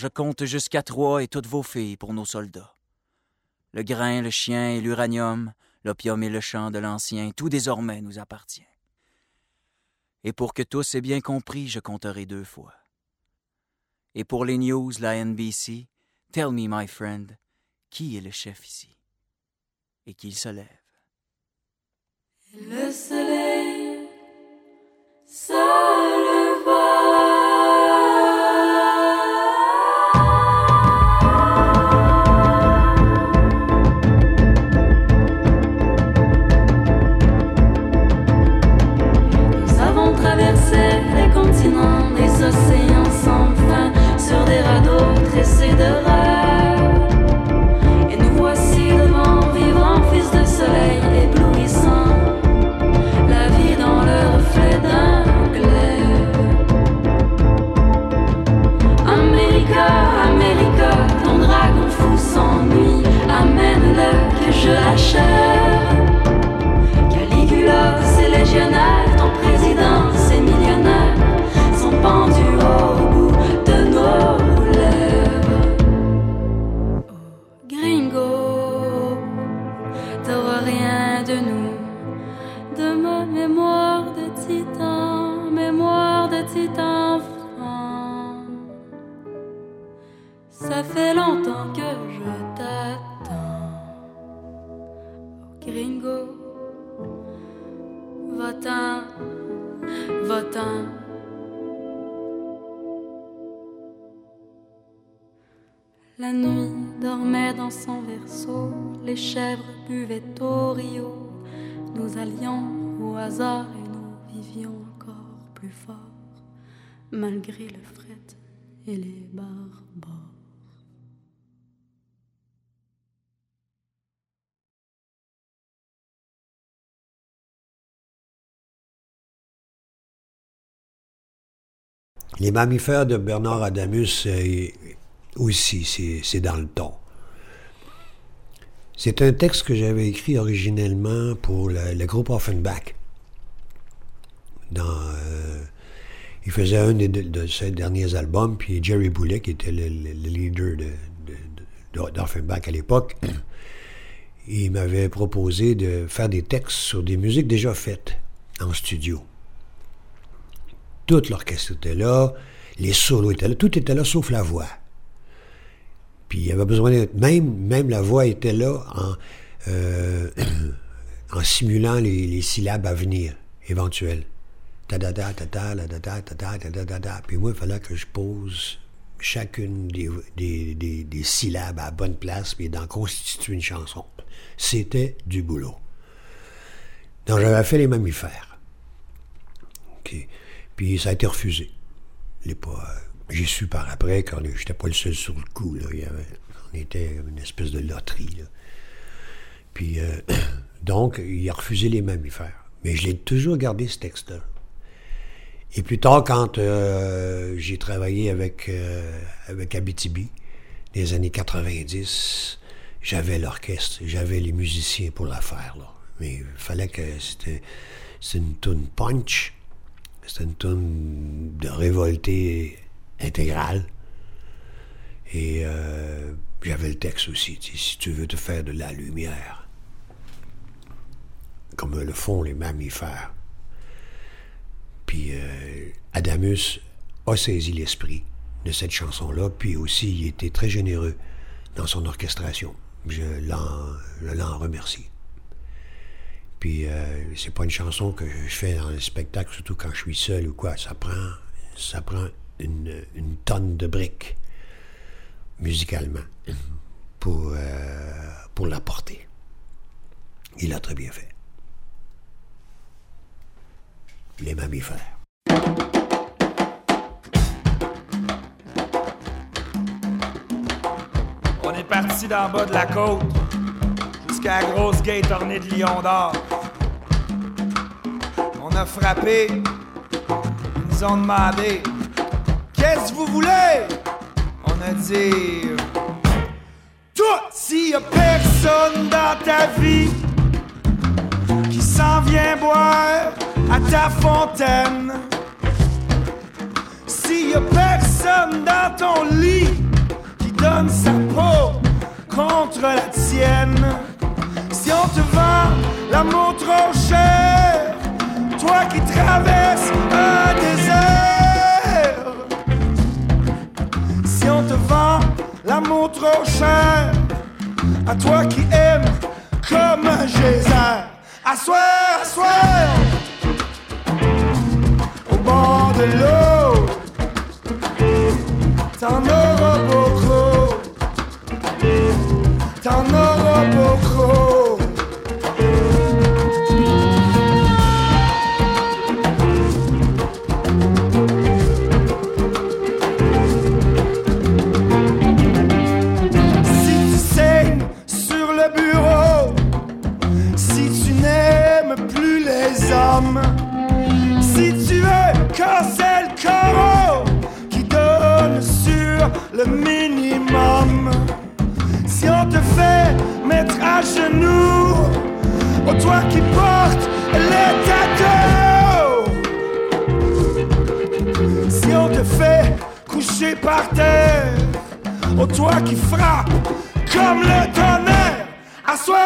Je compte jusqu'à trois et toutes vos filles pour nos soldats. Le grain, le chien et l'uranium, l'opium et le chant de l'ancien, tout désormais nous appartient. Et pour que tous aient bien compris, je compterai deux fois. Et pour les news, la NBC, tell me, my friend, qui est le chef ici? Et qu'il se lève. Le soleil longtemps que je t'attends, gringo. Va-t'en, va-t'en. La nuit dormait dans son berceau, les chèvres buvaient au rio. Nous allions au hasard et nous vivions encore plus fort, malgré le fret et les barbares. Les mammifères de Bernard Adamus euh, aussi, c'est- dans le ton. C'est un texte que j'avais écrit originellement pour le, groupe Offenbach. Euh, il faisait un de, de ses derniers albums, puis Jerry Boulet, qui était le, le- le leader de, de- de- d'Offenbach à l'époque, il m'avait proposé de faire des textes sur des musiques déjà faites en studio. Tout l'orchestre était là, les solos étaient là, tout était là sauf la voix. Puis il y avait besoin d'être. Même, même la voix était là en, euh, en simulant les, les syllabes à venir, éventuelles. Ta-da-da, ta-da, la da-da, ta-da, ta-da-da-da. Puis moi, il fallait que je pose chacune des, des, des- syllabes à la bonne place, puis d'en constituer une chanson. C'était du boulot. Donc j'avais fait les mammifères. Puis ça a été refusé. Pas- J'ai su par après que j'étais pas le seul sur le coup. On était une espèce de loterie. Puis euh, donc, il a refusé les mammifères. Mais je l'ai toujours gardé ce texte-là. Et plus tard, quand euh, j'ai travaillé avec, euh, avec Abitibi, des années 90, j'avais l'orchestre, j'avais les musiciens pour la faire. Mais il fallait que c'était, c'était une tune punch, c'était une de révolté intégrale. Et euh, j'avais le texte aussi, si tu veux te faire de la lumière, comme le font les mammifères. Puis euh, Adamus a saisi l'esprit de cette chanson-là, puis aussi il était très généreux dans son orchestration. Je l'en remercie. Puis euh, c'est pas une chanson que je fais dans le spectacle, surtout quand je suis seul ou quoi. Ça prend, ça prend une, tonne de briques musicalement pour, euh, pour la porter. Il a très bien fait. Les mammifères. On est parti d'en bas de la côte jusqu'à la grosse gate ornée de lions d'or. A frappé, ils nous ont demandé Qu'est-ce que vous voulez? On a dit Toi, s'il y a personne dans ta vie qui s'en vient boire à ta fontaine, s'il y a personne dans ton lit qui donne sa peau contre la tienne, si on te vend l'amour trop cher, toi qui traverses un désert, si on te vend l'amour trop cher, à toi qui aimes comme un geyser, à soir, à soir, au bord de l'eau, t'en toi qui portes les tatous, si on te fait coucher par terre, oh toi qui frappe comme le tonnerre, à soir,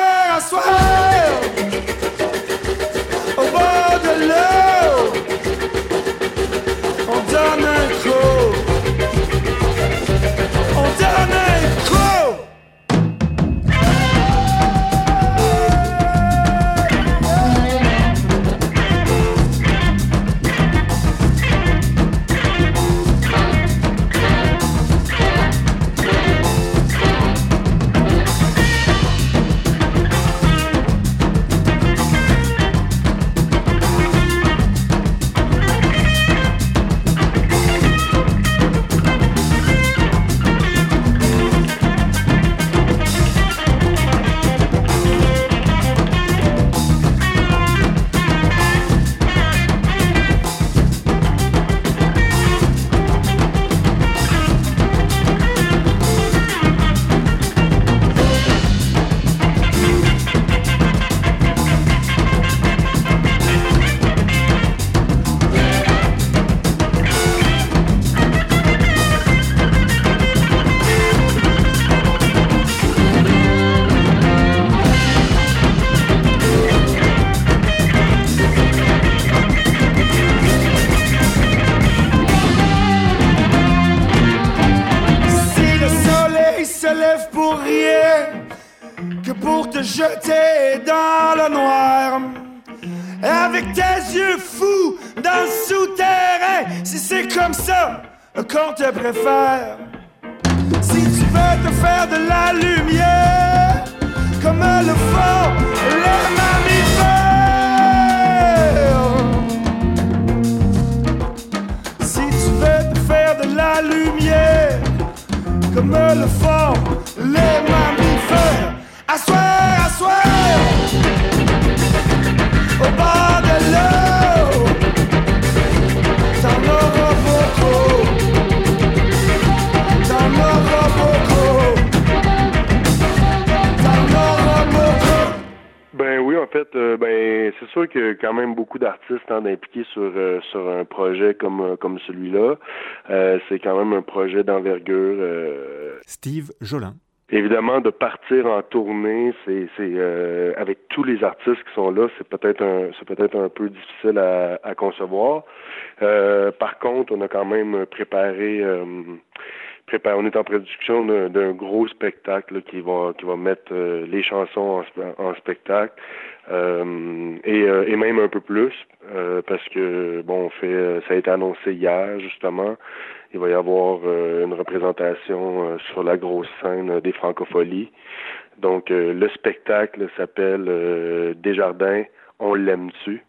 Évidemment, de partir en tournée, c'est euh, avec tous les artistes qui sont là, c'est peut-être un c'est peut-être un peu difficile à, concevoir. Euh, par contre, on a quand même préparé euh, on est en production d'un gros spectacle qui va qui va mettre les chansons en, spectacle et, et, même un peu plus parce que bon on fait ça a été annoncé hier justement il va y avoir une représentation sur la grosse scène des francopholies. Donc le spectacle s'appelle Desjardins on l'aime-tu?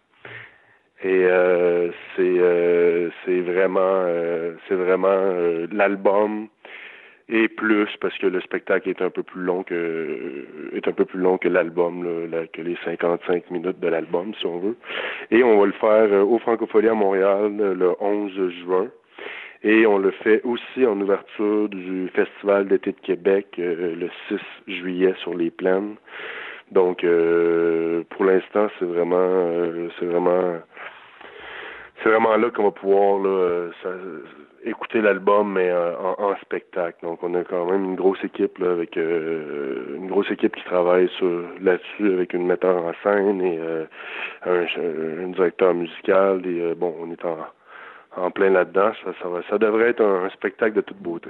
Et euh, c'est euh, c'est vraiment euh, c'est vraiment l'album et plus parce que le spectacle est un peu plus long que est un peu plus long que l'album que les 55 minutes de l'album si on veut. Et on va le faire au Francophonie à Montréal le 11 juin et on le fait aussi en ouverture du Festival d'été de Québec le 6 juillet sur les plaines donc pour l'instant c'est vraiment c'est vraiment c'est vraiment là qu'on va pouvoir là, écouter l'album mais euh, en, spectacle. Donc on a quand même une grosse équipe là, avec euh, une grosse équipe qui travaille sur là-dessus avec une metteur en scène et euh, un, directeur musical et bon on est en, en plein là-dedans. Ça, ça, ça devrait être un, spectacle de toute beauté.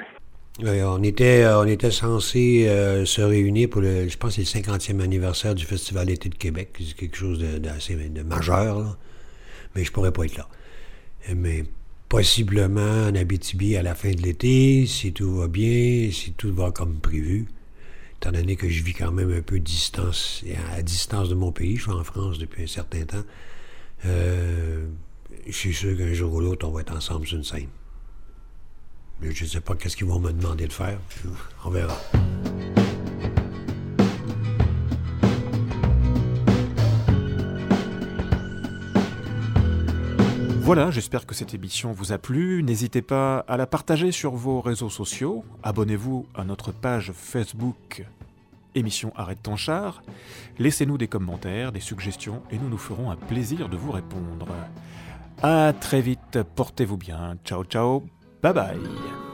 on était on était censé se réunir pour le je pense le 50e anniversaire du Festival d'été de Québec, c'est quelque chose d'assez de, majeur mais je pourrais pas être là. Mais possiblement en Abitibi à la fin de l'été, si tout va bien, si tout va comme prévu. Étant donné que je vis quand même un peu distance, à distance de mon pays, je suis en France depuis un certain temps, euh, je suis sûr qu'un jour ou l'autre, on va être ensemble sur une scène. Mais je ne sais pas qu'est-ce qu'ils vont me demander de faire. On verra. Voilà, j'espère que cette émission vous a plu. N'hésitez pas à la partager sur vos réseaux sociaux. Abonnez-vous à notre page Facebook émission Arrête ton char. Laissez-nous des commentaires, des suggestions et nous nous ferons un plaisir de vous répondre. À très vite, portez-vous bien. Ciao ciao, bye bye.